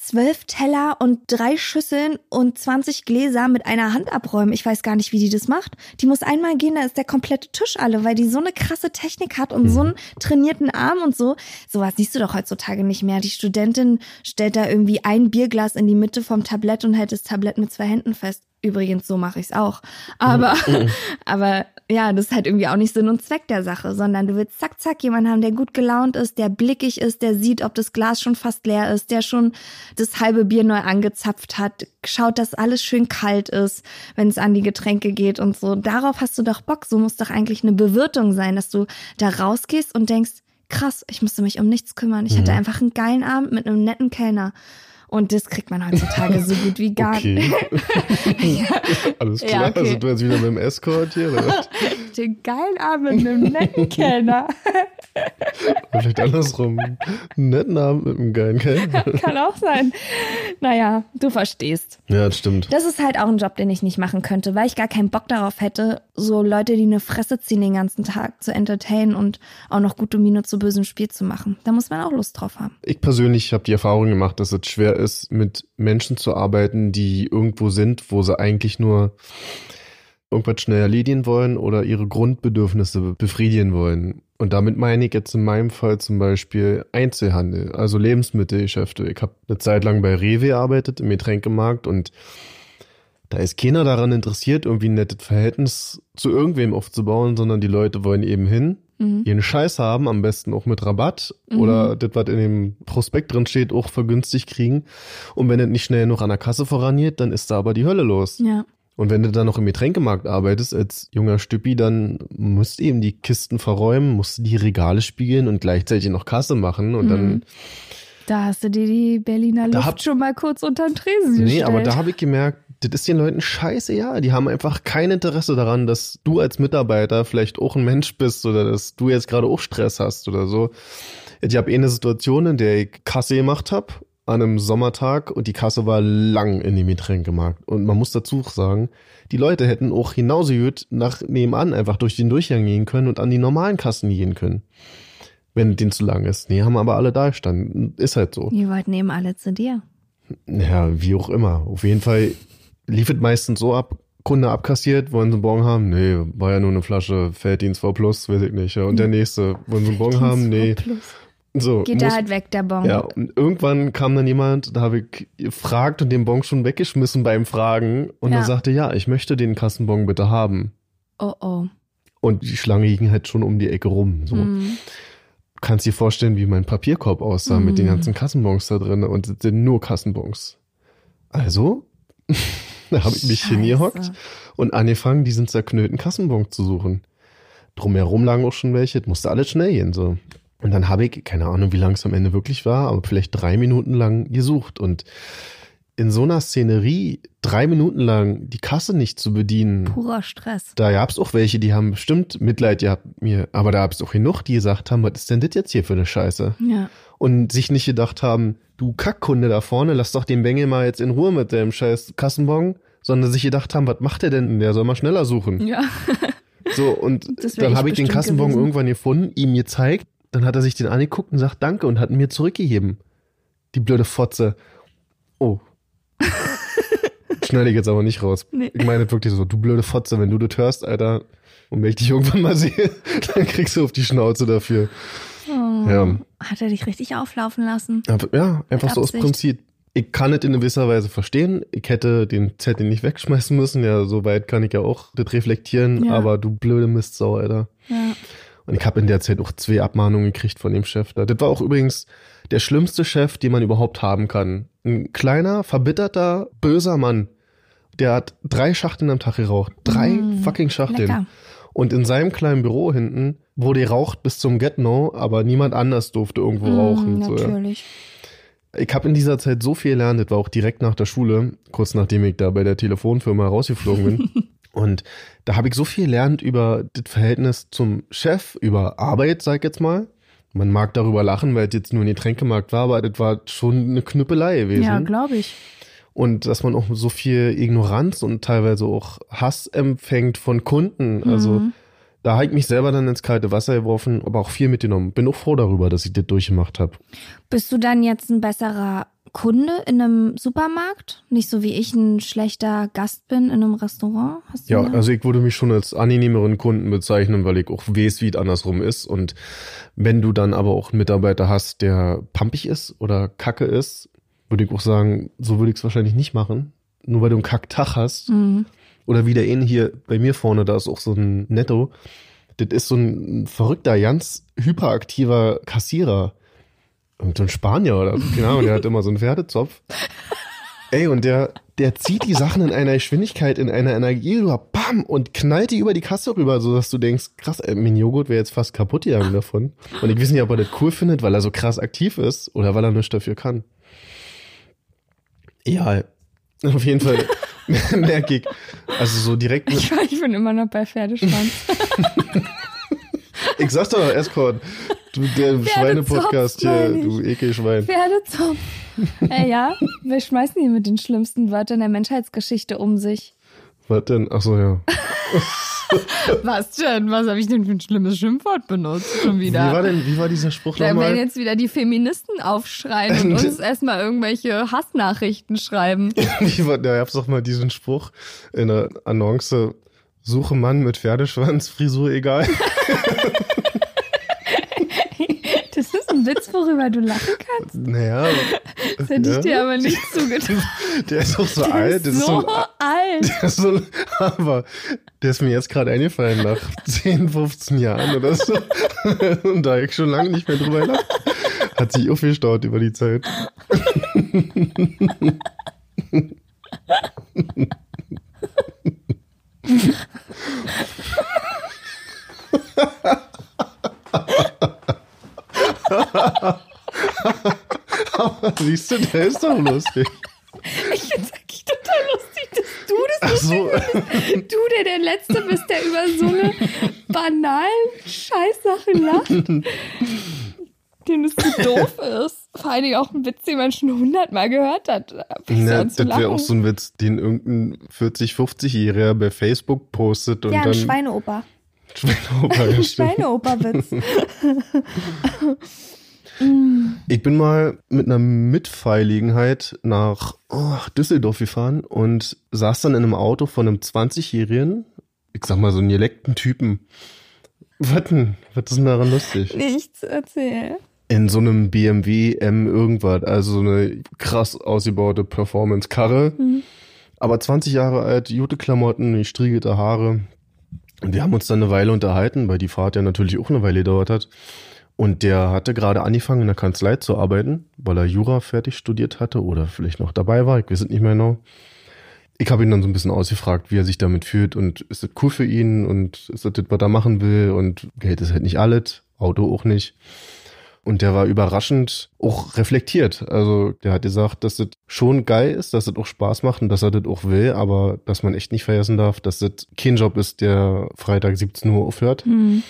zwölf Teller und drei Schüsseln und 20 Gläser mit einer Hand abräumen. Ich weiß gar nicht, wie die das macht. Die muss einmal gehen, da ist der komplette Tisch alle, weil die so eine krasse Technik hat und so einen trainierten Arm und so. Sowas siehst du doch heutzutage nicht mehr. Die Studentin stellt da irgendwie ein Bierglas in die Mitte vom Tablett und hält das Tablett mit zwei Händen fest. Übrigens, so mache ich's auch. Aber, aber ja, das ist halt irgendwie auch nicht Sinn und Zweck der Sache, sondern du willst zack, zack jemanden haben, der gut gelaunt ist, der blickig ist, der sieht, ob das Glas schon fast leer ist, der schon das halbe Bier neu angezapft hat, schaut, dass alles schön kalt ist, wenn es an die Getränke geht und so. Darauf hast du doch Bock. So muss doch eigentlich eine Bewirtung sein, dass du da rausgehst und denkst, krass, ich musste mich um nichts kümmern. Ich hatte einfach einen geilen Abend mit einem netten Kellner. Und das kriegt man heutzutage so gut wie gar Okay. nicht. ja. Alles Ja, klar. okay. Also du jetzt wieder mit dem Escort hier, Den geilen Abend mit einem netten Kellner. Oder Vielleicht andersrum. Einen netten Abend mit einem geilen Kellner. Kann auch sein. Naja, du verstehst. Ja, das stimmt. Das ist halt auch ein Job, den ich nicht machen könnte, weil ich gar keinen Bock darauf hätte, so Leute, die eine Fresse ziehen den ganzen Tag zu entertainen und auch noch gute Miene zu bösem Spiel zu machen. Da muss man auch Lust drauf haben. Ich persönlich habe die Erfahrung gemacht, dass es schwer ist, mit Menschen zu arbeiten, die irgendwo sind, wo sie eigentlich nur irgendwas schnell erledigen wollen oder ihre Grundbedürfnisse befriedigen wollen. Und damit meine ich jetzt in meinem Fall zum Beispiel Einzelhandel, also Lebensmittelgeschäfte. Ich habe eine Zeit lang bei Rewe gearbeitet, im Getränkemarkt und da ist keiner daran interessiert, irgendwie ein nettes Verhältnis zu irgendwem aufzubauen, sondern die Leute wollen eben hin, ihren Scheiß haben, am besten auch mit Rabatt oder das, was in dem Prospekt drin steht, auch vergünstigt kriegen. Und wenn es nicht schnell noch an der Kasse vorangeht, dann ist da aber die Hölle los. Ja. Und wenn du dann noch im Getränkemarkt arbeitest als junger Stüppi, dann musst du eben die Kisten verräumen, musst du die Regale spiegeln und gleichzeitig noch Kasse machen und dann Da hast du dir die Berliner Luft hab- schon mal kurz unter den Tresen Nee, gestellt. aber da habe ich gemerkt, das ist den Leuten scheiße, ja. Die haben einfach kein Interesse daran, dass du als Mitarbeiter vielleicht auch ein Mensch bist oder dass du jetzt gerade auch Stress hast oder so. Ich habe eh eine Situation, in der ich Kasse gemacht habe an einem Sommertag und die Kasse war lang in dem Getränkemarkt. Und man muss dazu sagen, die Leute hätten auch genauso gut nach nebenan einfach durch den Durchgang gehen können und an die normalen Kassen gehen können. Wenn den zu lang ist. Nee, haben aber alle da gestanden. Ist halt so. Die wollten eben alle zu dir. Ja, wie auch immer. Auf jeden Fall lief es meistens so ab, Kunde abkassiert, wollen sie einen Bon haben? Nee, war ja nur eine Flasche Felddienst V Plus, weiß ich nicht. Ja, und der nächste, wollen sie einen Bon haben? Nee. So, Geht muss, da halt weg, der Bon. ja, und irgendwann kam dann jemand, da habe ich gefragt und den Bon schon weggeschmissen beim Fragen und Ja. er sagte, ja, ich möchte den Kassenbon bitte haben. Oh oh. Und die Schlange ging halt schon um die Ecke rum. So. Mhm. kannst dir vorstellen, wie mein Papierkorb aussah mit den ganzen Kassenbons da drin und es sind nur Kassenbons. Also, da habe ich mich hingehockt und angefangen, diesen zerknüllten Kassenbon zu suchen. Drumherum lagen auch schon welche, es musste alles schnell gehen, so. Und dann habe ich, keine Ahnung, wie lang es am Ende wirklich war, aber vielleicht drei Minuten lang gesucht und in so einer Szenerie drei Minuten lang die Kasse nicht zu bedienen. Purer Stress. Da gab's auch welche, die haben bestimmt Mitleid gehabt mit mir, aber da gab's auch genug, die gesagt haben, was ist denn das jetzt hier für eine Scheiße? Ja. Und sich nicht gedacht haben, du Kackkunde da vorne, lass doch den Bengel mal jetzt in Ruhe mit dem scheiß Kassenbon, sondern sich gedacht haben, was macht der denn? Der soll mal schneller suchen. Ja. So, und dann habe ich den Kassenbon gewesen. irgendwann gefunden, ihm gezeigt, dann hat er sich den angeguckt und sagt Danke und hat ihn mir zurückgegeben. Die blöde Fotze. Oh. Schneide ich jetzt aber nicht raus. Nee. Ich meine wirklich so, du blöde Fotze, wenn du das hörst, Alter, und wenn ich dich irgendwann mal sehe, dann kriegst du auf die Schnauze dafür. Oh. Ja. Hat er dich richtig auflaufen lassen? Ja, einfach Mit so aus. Prinzip. Ich kann es in gewisser Weise verstehen. Ich hätte den Zettel nicht wegschmeißen müssen. Ja, so weit kann ich ja auch das reflektieren. Ja. Aber du blöde Mistsau, Alter. Ja. Und ich habe in der Zeit auch zwei Abmahnungen gekriegt von dem Chef da. Das war auch übrigens der schlimmste Chef, den man überhaupt haben kann. Ein kleiner, verbitterter, böser Mann. Der hat drei Schachteln am Tag geraucht. Drei Mm, fucking Schachteln. lecker. Und in seinem kleinen Büro hinten wurde geraucht bis zum Get-No, aber niemand anders durfte irgendwo rauchen. Mm, So, ja. natürlich. Ich habe in dieser Zeit so viel gelernt, das war auch direkt nach der Schule, kurz nachdem ich da bei der Telefonfirma rausgeflogen bin. Und da habe ich so viel gelernt über das Verhältnis zum Chef, über Arbeit, sag ich jetzt mal. Man mag darüber lachen, weil es jetzt nur ein Getränkemarkt war, aber das war schon eine Knüppelei gewesen. Ja, glaube ich. und dass man auch so viel Ignoranz und teilweise auch Hass empfängt von Kunden. Also Mhm. Da habe ich mich selber dann ins kalte Wasser geworfen, aber auch viel mitgenommen. Bin auch froh darüber, dass ich das durchgemacht habe. Bist du dann jetzt ein besserer Kunde in einem Supermarkt? Nicht so wie ich ein schlechter Gast bin in einem Restaurant? Ja, eine- also ich würde mich schon als angenehmeren Kunden bezeichnen, weil ich auch weiß, wie es andersrum ist. Und wenn du dann aber auch einen Mitarbeiter hast, der pampig ist oder kacke ist, würde ich auch sagen, so würde ich es wahrscheinlich nicht machen. Nur weil du einen Kacktag hast. Mhm. Oder wie der eine hier bei mir vorne, da ist auch so ein Netto. Das ist so ein verrückter, ganz hyperaktiver Kassierer. Irgend so ein Spanier oder so, keine Ahnung, der hat immer so einen Pferdezopf. Ey, und der, der zieht die Sachen in einer Geschwindigkeit, in einer Energie rüber, bam, und knallt die über die Kasse rüber, so dass du denkst, krass, ey, mein Joghurt wäre jetzt fast kaputt gegangen davon. Und ich weiß nicht, ob er das cool findet, weil er so krass aktiv ist oder weil er nichts dafür kann. Ja, auf jeden Fall merke ich, also so direkt, Ich, war- ich bin immer noch bei Pferdeschwanz. ich sag's doch, Escort, du, der Schweine-Podcast hier, du Ekelschwein. Pferdezopf. äh, ja, wir schmeißen die mit den schlimmsten Wörtern der Menschheitsgeschichte um sich. Was denn? Ach so, ja. Was denn? Was habe ich denn für ein schlimmes Schimpfwort benutzt schon Wie war denn, wie war dieser Spruch Da werden nochmal? jetzt wieder die Feministen aufschreien und uns erstmal irgendwelche Hassnachrichten schreiben. Wie war, da gab's doch mal diesen Spruch in der Annonce, suche Mann mit Pferdeschwanz, Frisur egal. Witz, worüber du lachen kannst. Naja, Das hätte ich Ja. dir aber nicht zugetraut. der ist auch so Der alt. Ist so alt. der ist so, aber der ist mir jetzt gerade eingefallen nach 10, 15 Jahren oder so. Und da ich schon lange nicht mehr drüber gelacht. Hat sich aufgestaut über die Zeit. Aber siehst du, der ist doch lustig. Ich finde es eigentlich total lustig, dass du das Ach so. Du, der der Letzte bist, der über so eine banalen Scheißsache lacht, dem es zu doof ist. Vor allen Dingen auch ein Witz, den man schon hundertmal gehört hat. Ja, an das wäre auch so ein Witz, den irgendein 40-, 50-Jähriger bei Facebook postet und ja, ein dann Schweineoper. Schweineoper. Schweineoper-Witz. Ich bin mal mit einer Mitfahrgelegenheit nach oh, Düsseldorf gefahren und saß dann in einem Auto von einem 20-Jährigen, ich sag mal so einen geleckten Typen. Was denn? Was ist denn daran lustig? Nichts erzählen. In so einem BMW M irgendwas, also so eine krass ausgebaute Performance-Karre. Aber 20 Jahre alt, gute Klamotten, gestriegelte Haare. Und wir haben uns dann eine Weile unterhalten, weil die Fahrt ja natürlich auch eine Weile gedauert hat. Und der hatte gerade angefangen in der Kanzlei zu arbeiten, weil er Jura fertig studiert hatte oder vielleicht noch dabei war, ich weiß es nicht mehr genau. Ich habe ihn dann so ein bisschen ausgefragt, wie er sich damit fühlt und ist das cool für ihn und ist das, das, was er machen will und Geld ist halt nicht alles, Auto auch nicht. Und der war überraschend auch reflektiert. Also der hat gesagt, dass das schon geil ist, dass das auch Spaß macht und dass er das auch will, aber dass man echt nicht vergessen darf, dass das kein Job ist, der Freitag 17 Uhr aufhört, Hm.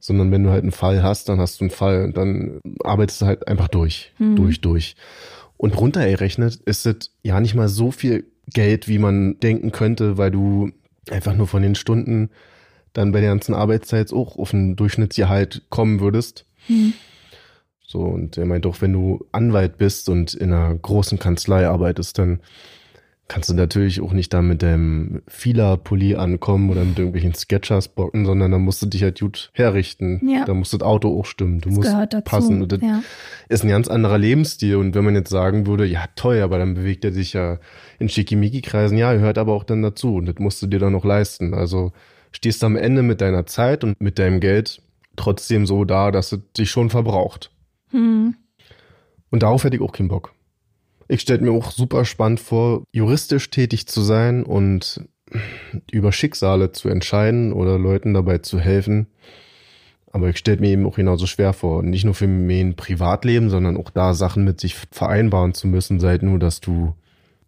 sondern wenn du halt einen Fall hast, dann hast du einen Fall und dann arbeitest du halt einfach durch, durch, durch. Und runtergerechnet ist das ja nicht mal so viel Geld, wie man denken könnte, weil du einfach nur von den Stunden dann bei der ganzen Arbeitszeit auch auf ein Durchschnittsgehalt kommen würdest. So, und er meint auch, wenn du Anwalt bist und in einer großen Kanzlei arbeitest, dann kannst du natürlich auch nicht da mit deinem Fila-Pulli ankommen oder mit irgendwelchen Sketchers bocken, sondern da musst du dich halt gut herrichten. Ja. Da muss das Auto auch stimmen. Du Das musst dazu. passen. Und das ja. ist ein ganz anderer Lebensstil. Und wenn man jetzt sagen würde, ja toll, aber dann bewegt er sich ja in Schickimicki-Kreisen, ja, gehört aber auch dann dazu. Und das musst du dir dann noch leisten. Also stehst du am Ende mit deiner Zeit und mit deinem Geld trotzdem so da, dass es dich schon verbraucht. Hm. Und darauf hätte ich auch keinen Bock. Ich stelle mir auch super spannend vor, juristisch tätig zu sein und über Schicksale zu entscheiden oder Leuten dabei zu helfen. Aber ich stelle mir eben auch genauso schwer vor. Nicht nur für mein Privatleben, sondern auch da Sachen mit sich vereinbaren zu müssen, sei nur, dass du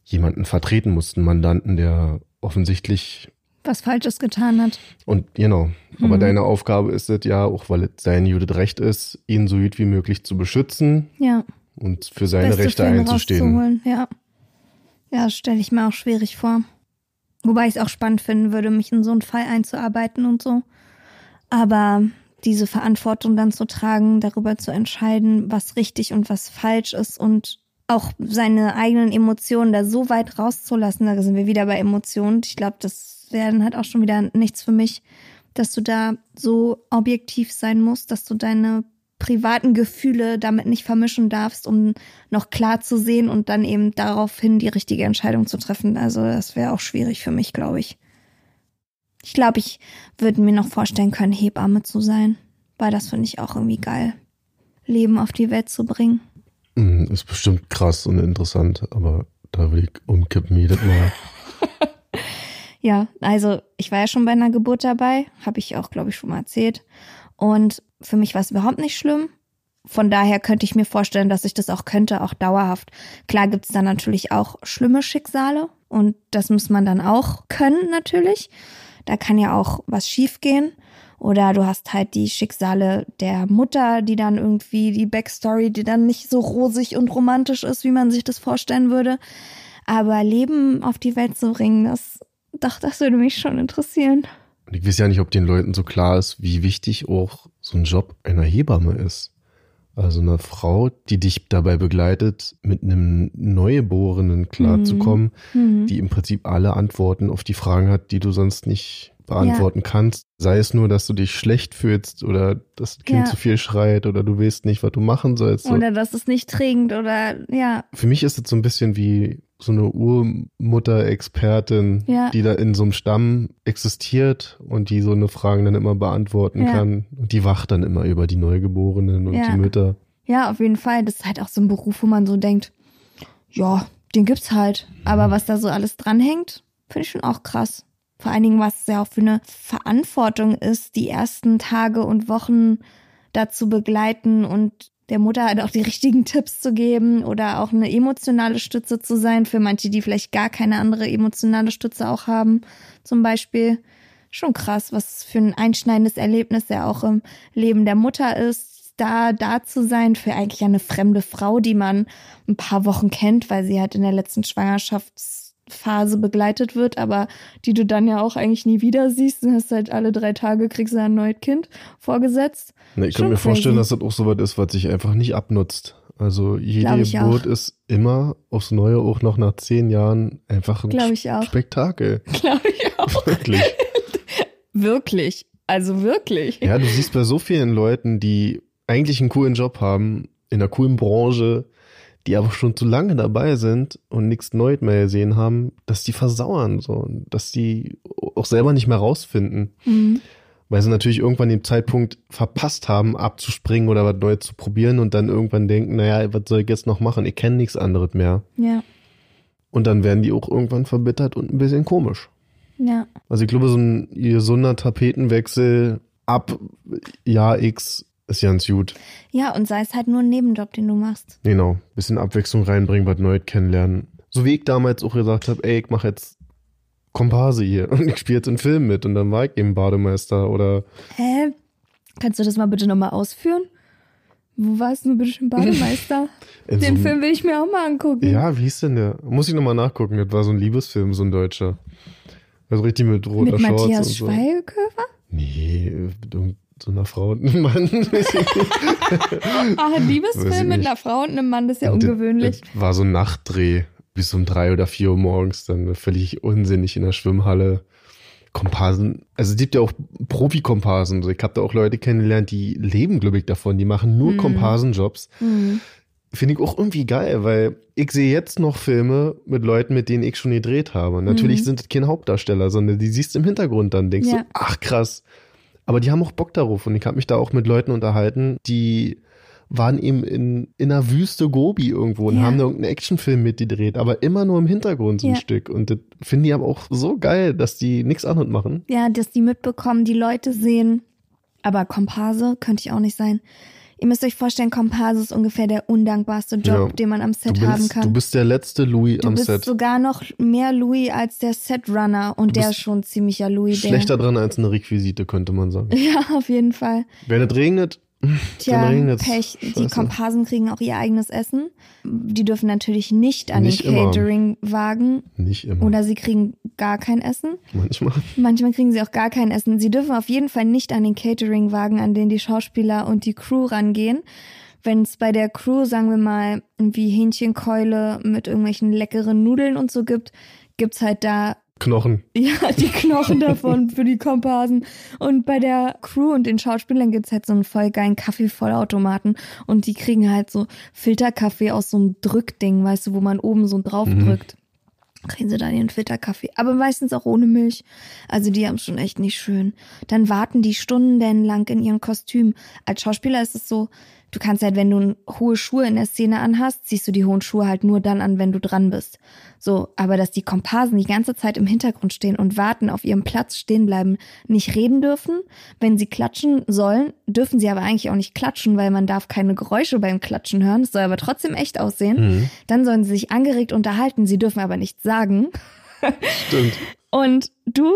jemanden vertreten musst, einen Mandanten, der offensichtlich Was Falsches getan hat. und genau. Aber deine Aufgabe ist es ja, auch weil es sein Judith Recht ist, ihn so gut wie möglich zu beschützen Ja. und für seine Beste Rechte für einzustehen. Ja. Ja, das stelle ich mir auch schwierig vor. Wobei ich es auch spannend finden würde, mich in so einen Fall einzuarbeiten und so. Aber diese Verantwortung dann zu tragen, darüber zu entscheiden, was richtig und was falsch ist und auch seine eigenen Emotionen da so weit rauszulassen, da sind wir wieder bei Emotionen. Ich glaube, das wäre dann halt auch schon wieder nichts für mich, dass du da so objektiv sein musst, dass du deine privaten Gefühle damit nicht vermischen darfst, um noch klar zu sehen und dann eben daraufhin die richtige Entscheidung zu treffen. Also das wäre auch schwierig für mich, glaube ich. Ich glaube, ich würde mir noch vorstellen können, Hebamme zu sein, weil das finde ich auch irgendwie geil, Leben auf die Welt zu bringen. Mm, Ist bestimmt krass und interessant, aber da will ich umkippen jedes Mal. Ja, also ich war ja schon bei einer Geburt dabei, habe ich auch, glaube ich, schon mal erzählt. Und für mich war es überhaupt nicht schlimm. Von daher könnte ich mir vorstellen, dass ich das auch könnte, auch dauerhaft. Klar gibt es da natürlich auch schlimme Schicksale und das muss man dann auch können natürlich. Da kann ja auch was schiefgehen. Oder du hast halt die Schicksale der Mutter, die dann irgendwie die Backstory, die dann nicht so rosig und romantisch ist, wie man sich das vorstellen würde. Aber Leben auf die Welt zu bringen, das, doch, das würde mich schon interessieren. Und ich weiß ja nicht, ob den Leuten so klar ist, wie wichtig auch so ein Job einer Hebamme ist. Also eine Frau, die dich dabei begleitet, mit einem Neugeborenen klarzukommen, Mhm. die im Prinzip alle Antworten auf die Fragen hat, die du sonst nicht beantworten kannst. Sei es nur, dass du dich schlecht fühlst oder das Kind Ja. zu viel schreit oder du weißt nicht, was du machen sollst. So. Oder dass es nicht trinkt oder ja, Für mich ist es so ein bisschen wie so eine Urmutter-Expertin, Ja. die da in so einem Stamm existiert und die so eine Fragen dann immer beantworten Ja. kann. Und die wacht dann immer über die Neugeborenen und Ja. die Mütter. Ja, auf jeden Fall. Das ist halt auch so ein Beruf, wo man so denkt, ja, den gibt's halt. Aber was da so alles dranhängt, finde ich schon auch krass. Vor allen Dingen, was es ja auch für eine Verantwortung ist, die ersten Tage und Wochen dazu begleiten und der Mutter halt auch die richtigen Tipps zu geben oder auch eine emotionale Stütze zu sein für manche, die vielleicht gar keine andere emotionale Stütze auch haben, zum Beispiel. Schon krass, was für ein einschneidendes Erlebnis ja auch im Leben der Mutter ist, da, da zu sein für eigentlich eine fremde Frau, die man ein paar Wochen kennt, weil sie halt in der letzten Schwangerschaftsphase begleitet wird, aber die du dann ja auch eigentlich nie wieder siehst. Du hast halt alle drei Tage kriegst du ein neues Kind vorgesetzt. Na, ich Schon kann mir vorstellen, crazy. dass das auch so was ist, was sich einfach nicht abnutzt. Also jede Geburt auch. ist immer aufs Neue, auch noch nach zehn Jahren, einfach ein Glaub ich auch. Spektakel. Glaube ich auch. Wirklich. Wirklich. Also wirklich. Ja, du siehst bei so vielen Leuten, die eigentlich einen coolen Job haben, in einer coolen Branche, die aber schon zu lange dabei sind und nichts Neues mehr gesehen haben, dass die versauern, so, und dass die auch selber nicht mehr rausfinden, Mhm. weil sie natürlich irgendwann den Zeitpunkt verpasst haben, abzuspringen oder was Neues zu probieren und dann irgendwann denken, naja, was soll ich jetzt noch machen? Ich kenne nichts anderes mehr. Ja, Und dann werden die auch irgendwann verbittert und ein bisschen komisch. ja. Also ich glaube, so ein gesunder Tapetenwechsel ab Jahr X ist ganz gut. Ja, und sei es halt nur ein Nebenjob, den du machst. Genau. Bisschen Abwechslung reinbringen, was Neues kennenlernen. So wie ich damals auch gesagt habe, ey, ich mache jetzt Komparse hier und ich spiele jetzt einen Film mit und dann war ich eben Bademeister oder Hä? Kannst du das mal bitte nochmal ausführen? Wo warst du bitte schon Bademeister? in Den so Film will ich mir auch mal angucken. Ja, wie hieß denn der? Muss ich nochmal nachgucken. Das war so ein Liebesfilm, so ein deutscher. Also richtig mit roter Mit Shorts Matthias und so. Schweighöfer? Nee, irgend so einer Frau und einem Mann. Ah, ein Liebesfilm mit einer Frau und einem Mann, das ist ja das- ungewöhnlich. Das war so ein Nachtdreh bis um drei oder vier Uhr morgens, dann völlig unsinnig in der Schwimmhalle. Komparsen, also es gibt ja auch Profi-Komparsen. Ich habe da auch Leute kennengelernt, die leben, glaube ich, davon. Die machen nur Mhm. Komparsenjobs. Mhm. Finde ich auch irgendwie geil, weil ich sehe jetzt noch Filme mit Leuten, mit denen ich schon gedreht habe. Natürlich Mhm. sind das keine Hauptdarsteller, sondern die siehst du im Hintergrund dann, denkst Ja. du, ach krass. Aber die haben auch Bock darauf und ich habe mich da auch mit Leuten unterhalten, die waren eben in, in einer Wüste Gobi irgendwo und Ja. haben da irgendeinen Actionfilm mitgedreht, aber immer nur im Hintergrund so ein Ja. Stück. Und das finden die aber auch so geil, dass die nichts anderes machen. Ja, dass die mitbekommen, die Leute sehen. Aber Komparse könnte ich auch nicht sein. Ihr müsst euch vorstellen, Komparse ist ungefähr der undankbarste Job, Ja. den man am Du Set haben bist, kann. du bist der letzte Louis Du am bist Set. sogar noch mehr Louis als der Setrunner und der bist ist schon ziemlicher Louis. Schlechter dran als eine Requisite, könnte man sagen. Ja, auf jeden Fall. Wenn es regnet, Tja. Pech. Die. Komparsen kriegen auch ihr eigenes Essen. Die dürfen natürlich nicht an Nicht den. Catering-Wagen Nicht immer. oder sie kriegen gar kein Essen. Manchmal. Manchmal kriegen sie auch gar kein Essen. Sie dürfen auf jeden Fall nicht an den Catering-Wagen, an denen die Schauspieler und die Crew rangehen. Wenn es bei der Crew, sagen wir mal, wie Hähnchenkeule mit irgendwelchen leckeren Nudeln und so gibt, gibt's halt da Knochen. ja, die Knochen davon für die Komparsen. Und bei der Crew und den Schauspielern gibt's halt so einen voll geilen Kaffeevollautomaten. Und die kriegen halt so Filterkaffee aus so einem Drückding, weißt du, wo man oben so drauf drückt. Kriegen sie dann ihren Filterkaffee. Aber meistens auch ohne Milch. Also die haben schon echt nicht schön. Dann warten die stundenlang in ihren Kostümen. Als Schauspieler ist es so, du kannst halt, wenn du hohe Schuhe in der Szene anhast, ziehst du die hohen Schuhe halt nur dann an, wenn du dran bist. So, aber dass die Komparsen die ganze Zeit im Hintergrund stehen und warten, auf ihrem Platz stehen bleiben, nicht reden dürfen. Wenn sie klatschen sollen, dürfen sie aber eigentlich auch nicht klatschen, weil man darf keine Geräusche beim Klatschen hören. Es soll aber trotzdem echt aussehen. Dann sollen sie sich angeregt unterhalten. Sie dürfen aber nichts sagen. Stimmt. Und du,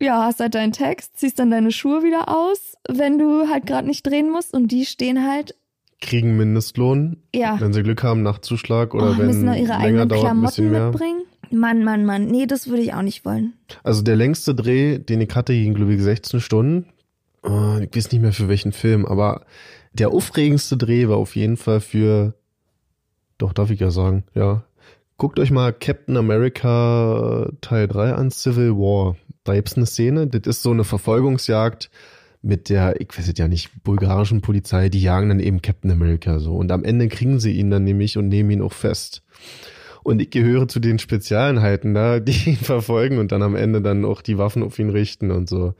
ja, hast halt deinen Text, ziehst dann deine Schuhe wieder aus, wenn du halt gerade nicht drehen musst. Und die stehen halt, Kriegen Mindestlohn, ja, wenn sie Glück haben, nach Zuschlag oder oh, wenn müssen noch ihre länger eigenen dauert, ein bisschen Klamotten mehr. mitbringen. Mann, Mann, Mann. Nee, das würde ich auch nicht wollen. Also der längste Dreh, den ich hatte, ging glaube ich 16 Stunden. Äh, Ich weiß nicht mehr für welchen Film, aber der aufregendste Dreh war auf jeden Fall für, doch darf ich ja sagen, ja. Guckt euch mal Captain America Teil 3 an, Civil War. Da gibt's eine Szene, das ist so eine Verfolgungsjagd mit der, ich weiß es ja nicht, bulgarischen Polizei, die jagen dann eben Captain America so. Und am Ende kriegen sie ihn dann nämlich und nehmen ihn auch fest. Und ich gehöre zu den Spezialeinheiten da, die ihn verfolgen und dann am Ende dann auch die Waffen auf ihn richten und so.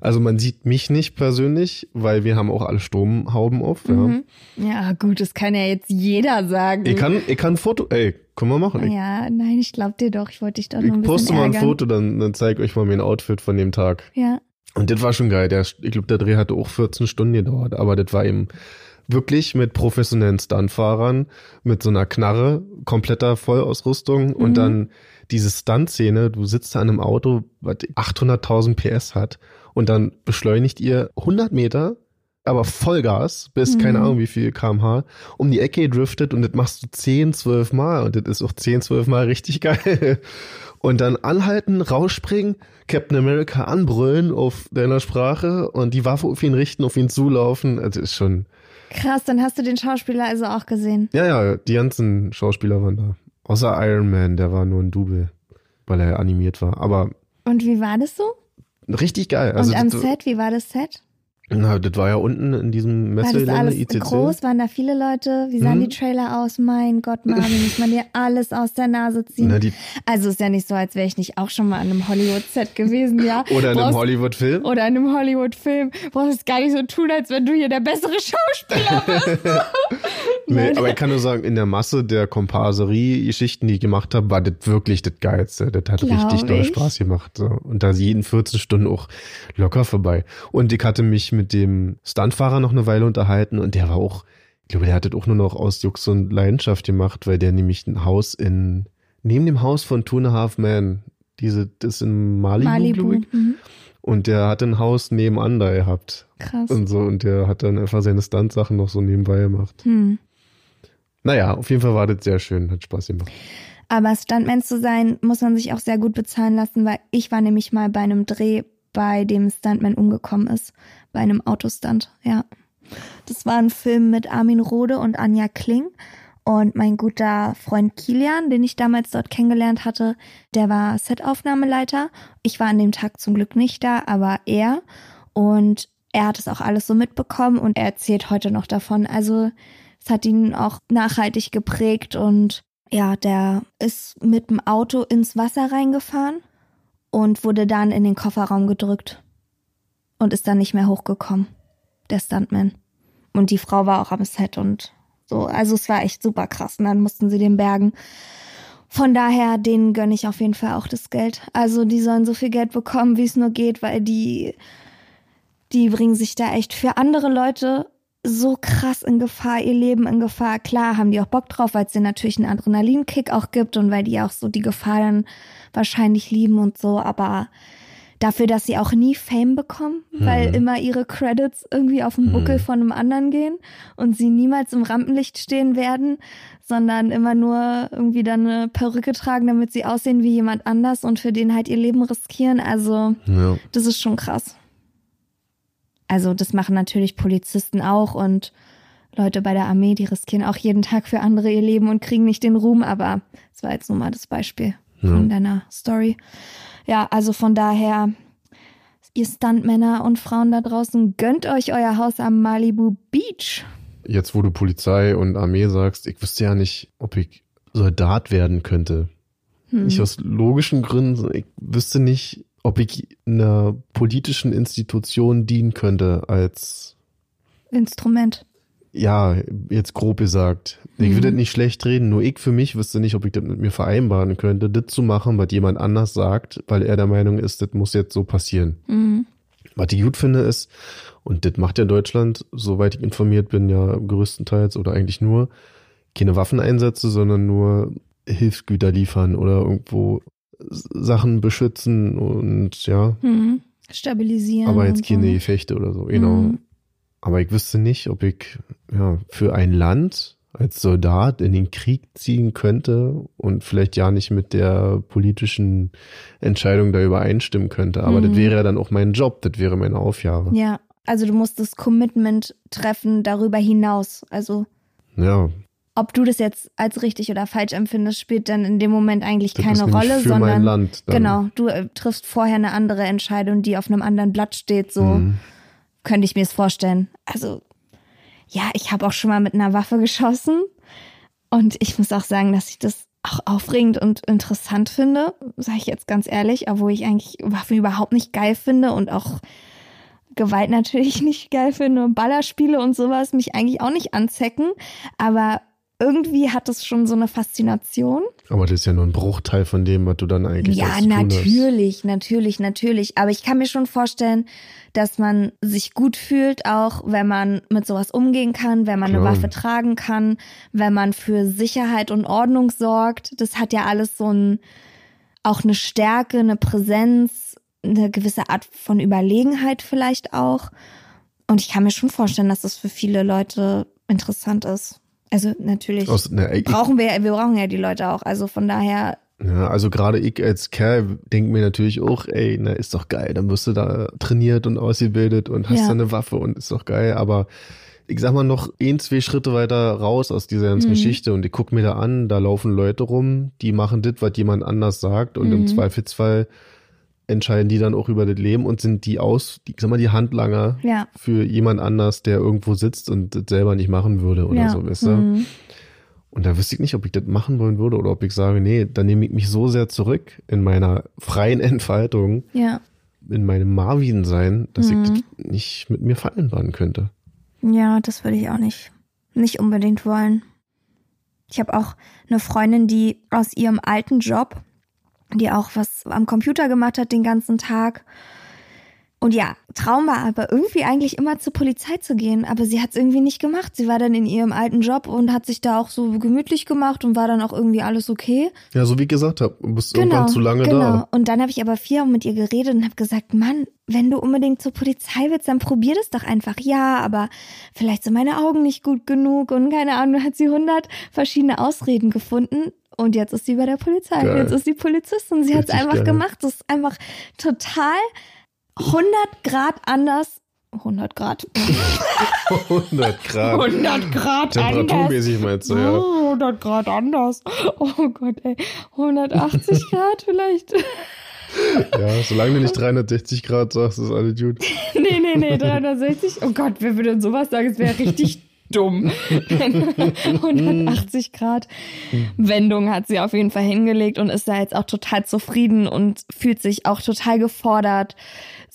Also man sieht mich nicht persönlich, weil wir haben auch alle Sturmhauben auf. Ja. Mhm. Ja, gut, das kann ja jetzt jeder sagen. Ich kann, ich kann ein Foto, ey, können wir machen. Ich, ja, nein, ich glaub dir doch. Ich wollte dich doch nur ich ein bisschen poste mal ein. Foto, dann, dann zeige ich euch mal mein Outfit von dem Tag. Ja. Und das war schon geil. Der, ich glaube, der Dreh hatte auch 14 Stunden gedauert, aber das war eben wirklich mit professionellen Stuntfahrern, mit so einer Knarre, kompletter Vollausrüstung und Mhm. dann diese Stunt-Szene, du sitzt da an einem Auto, was 800.000 PS hat und dann beschleunigt ihr 100 Meter, aber Vollgas bis keine Mhm. Ahnung wie viel kmh um die Ecke driftet und das machst du 10, 12 Mal und das ist auch 10, 12 Mal richtig geil. Und dann anhalten, rausspringen, Captain America anbrüllen auf deiner Sprache und die Waffe auf ihn richten, auf ihn zulaufen. Also ist schon, Krass, dann hast du den Schauspieler also auch gesehen. ja, ja, die ganzen Schauspieler waren da. Außer Iron Man, der war nur ein Double, weil er animiert war. Aber Und wie war das so? richtig geil. Also Und am das, Set, wie war das Set? Na, das war ja unten in diesem War das Messegelände alles ICC. groß? Waren da viele Leute? Wie sahen Mhm. die Trailer aus? Mein Gott, Marvin, muss man dir alles aus der Nase ziehen? Na, also ist ja nicht so, als wäre ich nicht auch schon mal an einem Hollywood-Set gewesen, ja? oder in einem Hollywood-Film. Oder in einem Hollywood-Film. Brauchst es gar nicht so tun, als wenn du hier der bessere Schauspieler bist. Nee, aber ich kann nur sagen, in der Masse der Komparserie-Geschichten, die ich gemacht habe, war das wirklich das Geilste. Das hat Glaub richtig doll. Spaß gemacht. So. Und da jeden 14 Stunden auch locker vorbei. Und ich hatte mich mit dem Stuntfahrer noch eine Weile unterhalten und der war auch, ich glaube, der hat das auch nur noch aus Jux und Leidenschaft gemacht, weil der nämlich ein Haus in, neben dem Haus von Two and a Half Men, diese, das in Malibu, Malibu. ich. Mhm. Und der hat ein Haus nebenan da gehabt. Krass. Und so, und der hat dann einfach seine Stunt-Sachen noch so nebenbei gemacht. Hm. Naja, auf jeden Fall war das sehr schön, hat Spaß gemacht. Aber Stuntman zu sein, muss man sich auch sehr gut bezahlen lassen, weil ich war nämlich mal bei einem Dreh, bei dem Stuntman umgekommen ist. Bei einem Autostunt, ja. Das war ein Film mit Armin Rohde und Anja Kling. Und mein guter Freund Kilian, den ich damals dort kennengelernt hatte, der war Setaufnahmeleiter. Ich war an dem Tag zum Glück nicht da, aber er. Und er hat es auch alles so mitbekommen und er erzählt heute noch davon. Also es hat ihn auch nachhaltig geprägt und ja, der ist mit dem Auto ins Wasser reingefahren und wurde dann in den Kofferraum gedrückt und ist dann nicht mehr hochgekommen, der Stuntman. Und die Frau war auch am Set und so. Also es war echt super krass. Und dann mussten sie den bergen. Von daher, denen gönne ich auf jeden Fall auch das Geld. Also die sollen so viel Geld bekommen, wie es nur geht, weil die, die bringen sich da echt für andere Leute so krass in Gefahr, ihr Leben in Gefahr. Klar haben die auch Bock drauf, weil es denen natürlich einen Adrenalinkick auch gibt und weil die auch so die Gefahr dann wahrscheinlich lieben und so, aber dafür, dass sie auch nie Fame bekommen, weil Mhm. immer ihre Credits irgendwie auf dem Buckel Mhm. von einem anderen gehen und sie niemals im Rampenlicht stehen werden, sondern immer nur irgendwie dann eine Perücke tragen, damit sie aussehen wie jemand anders und für den halt ihr Leben riskieren. Also Ja. das ist schon krass. Also das machen natürlich Polizisten auch und Leute bei der Armee, die riskieren auch jeden Tag für andere ihr Leben und kriegen nicht den Ruhm, aber das war jetzt nur mal das Beispiel von deiner Story. Ja, also von daher, ihr Stuntmänner und Frauen da draußen, gönnt euch euer Haus am Malibu Beach. Jetzt, wo du Polizei und Armee sagst, ich wüsste ja nicht, ob ich Soldat werden könnte. Hm. Nicht aus logischen Gründen. Ich wüsste nicht, ob ich einer politischen Institution dienen könnte als, Instrument. ja, jetzt grob gesagt. Ich Mhm. würde das nicht schlecht reden, nur ich für mich wüsste nicht, ob ich das mit mir vereinbaren könnte, das zu machen, was jemand anders sagt, weil er der Meinung ist, das muss jetzt so passieren. Mhm. Was ich gut finde ist, und das macht ja Deutschland, soweit ich informiert bin, ja größtenteils oder eigentlich nur, keine Waffeneinsätze, sondern nur Hilfsgüter liefern oder irgendwo Sachen beschützen und ja, Mhm. Stabilisieren. aber jetzt keine so. Gefechte oder so, genau. Mhm. Aber ich wüsste nicht, ob ich ja, für ein Land als Soldat in den Krieg ziehen könnte und vielleicht ja nicht mit der politischen Entscheidung da übereinstimmen könnte. Aber Mhm. das wäre ja dann auch mein Job, das wäre meine Aufgabe. Ja, also du musst das Commitment treffen darüber hinaus. Also Ja, ob du das jetzt als richtig oder falsch empfindest, spielt dann in dem Moment eigentlich das keine Rolle, sondern Land. Genau, du äh, triffst vorher eine andere Entscheidung, die auf einem anderen Blatt steht. So Mhm. könnte ich mir es vorstellen. Also ja, ich habe auch schon mal mit einer Waffe geschossen und ich muss auch sagen, dass ich das auch aufregend und interessant finde, sage ich jetzt ganz ehrlich, obwohl ich eigentlich Waffen überhaupt nicht geil finde und auch Gewalt natürlich nicht geil finde und Ballerspiele und sowas mich eigentlich auch nicht anzecken, aber irgendwie hat es schon so eine Faszination. Aber das ist ja nur ein Bruchteil von dem, was du dann eigentlich Ja, hast. natürlich, natürlich, natürlich. Aber ich kann mir schon vorstellen, dass man sich gut fühlt, auch wenn man mit sowas umgehen kann, wenn man eine Klar. Waffe tragen kann, wenn man für Sicherheit und Ordnung sorgt. Das hat ja alles so ein, auch eine Stärke, eine Präsenz, eine gewisse Art von Überlegenheit vielleicht auch. Und ich kann mir schon vorstellen, dass das für viele Leute interessant ist. Also natürlich Aus, na, ich, brauchen wir, wir brauchen ja die Leute auch. Also von daher, ja, also gerade ich als Kerl denke mir natürlich auch, ey, na, ist doch geil, dann wirst du da trainiert und ausgebildet und hast Ja. da eine Waffe und ist doch geil, aber ich sag mal noch ein, zwei Schritte weiter raus aus dieser ganzen Mhm. Geschichte und ich guck mir da an, da laufen Leute rum, die machen das, was jemand anders sagt und im Mhm. Zweifelsfall entscheiden die dann auch über das Leben und sind die aus, die, sag mal, die Handlanger ja. für jemand anders, der irgendwo sitzt und das selber nicht machen würde oder ja. so, weißt du? Mhm. Und da wüsste ich nicht, ob ich das machen wollen würde oder ob ich sage, nee, dann nehme ich mich so sehr zurück in meiner freien Entfaltung, Ja. in meinem Marvin-Sein, dass Mhm. ich das nicht mit mir vereinbaren könnte. Ja, das würde ich auch nicht, nicht unbedingt wollen. Ich habe auch eine Freundin, die aus ihrem alten Job, die auch was am Computer gemacht hat den ganzen Tag. Und ja, Traum war aber irgendwie eigentlich immer zur Polizei zu gehen, aber sie hat es irgendwie nicht gemacht. Sie war dann in ihrem alten Job und hat sich da auch so gemütlich gemacht und war dann auch irgendwie alles okay. Ja, so wie ich gesagt habe, du bist irgendwann zu lange genau. da. Und dann habe ich aber vier mit ihr geredet und habe gesagt, Mann, wenn du unbedingt zur Polizei willst, dann probier das doch einfach. Ja, aber vielleicht sind meine Augen nicht gut genug und keine Ahnung, hat sie hundert verschiedene Ausreden gefunden. Und jetzt ist sie bei der Polizei. Geil. Jetzt ist sie Polizistin. Sie hat es einfach geil. gemacht. Das ist einfach total 100 Grad anders. 100 Grad. 100 Grad. 100 Grad Temperaturmäßig meinst du, ja. Oh, 100 Grad anders. Oh Gott, ey. 180 Grad vielleicht. Ja, solange du nicht 360 Grad sagst, ist alles gut. Nee, nee, nee, 360. Oh Gott, wer würde denn sowas sagen? Es wäre richtig dumm. 180 Grad Wendung hat sie auf jeden Fall hingelegt und ist da jetzt auch total zufrieden und fühlt sich auch total gefordert.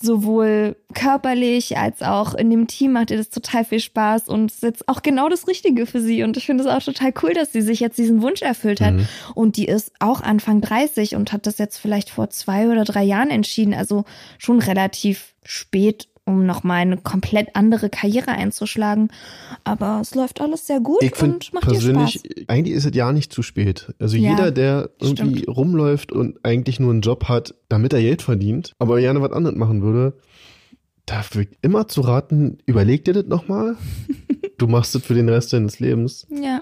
Sowohl körperlich als auch in dem Team macht ihr das total viel Spaß und ist jetzt auch genau das Richtige für sie. Und ich finde es auch total cool, dass sie sich jetzt diesen Wunsch erfüllt hat. Und die ist auch Anfang 30 und hat das jetzt vielleicht vor zwei oder drei Jahren entschieden. Also schon relativ spät um nochmal eine komplett andere Karriere einzuschlagen. Aber es läuft alles sehr gut Ich finde und macht dir persönlich, Spaß. eigentlich ist es ja nicht zu spät. Also Ja, jeder, der irgendwie stimmt. rumläuft und eigentlich nur einen Job hat, damit er Geld verdient, aber gerne was anderes machen würde, da wird immer zu raten, überleg dir das nochmal. du machst das für den Rest deines Lebens. Ja.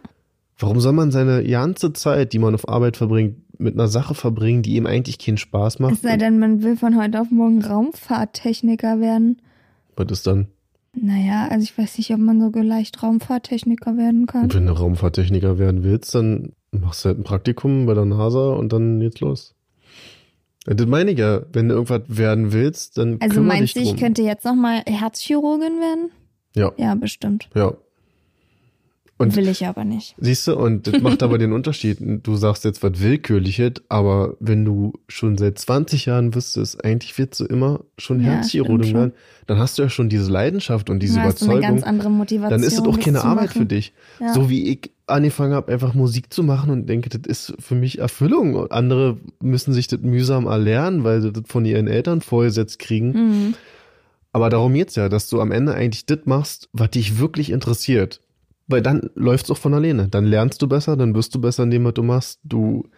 Warum soll man seine ganze Zeit, die man auf Arbeit verbringt, mit einer Sache verbringen, die ihm eigentlich keinen Spaß macht? Es sei denn, man will von heute auf morgen Raumfahrttechniker werden. Was ist dann? Naja, also ich weiß nicht, ob man so leicht Raumfahrttechniker werden kann. Und wenn du Raumfahrttechniker werden willst, dann machst du halt ein Praktikum bei der NASA und dann geht's los. Das meine ich ja. Wenn du irgendwas werden willst, dann Also meinst du, ich könnte jetzt nochmal Herzchirurgin werden? Ja, Ja, bestimmt. ja. Und Will ich aber nicht. siehst du, und das macht aber den Unterschied. Du sagst jetzt was Willkürliches, aber wenn du schon seit 20 Jahren wüsstest, eigentlich willst du immer schon Ja, Herzchirurgin werden, dann hast du ja schon diese Leidenschaft und diese Du hast eine Überzeugung. ganz andere Motivation. dann ist es auch keine Arbeit machen. für dich. Ja. So wie ich angefangen habe, einfach Musik zu machen und denke, das ist für mich Erfüllung. Und andere müssen sich das mühsam erlernen, weil sie das von ihren Eltern vorgesetzt kriegen. Mhm. Aber darum geht's ja, dass du am Ende eigentlich das machst, was dich wirklich interessiert. Weil dann läuft's auch von alleine. Dann lernst du besser, dann wirst du besser in dem, was du machst. Du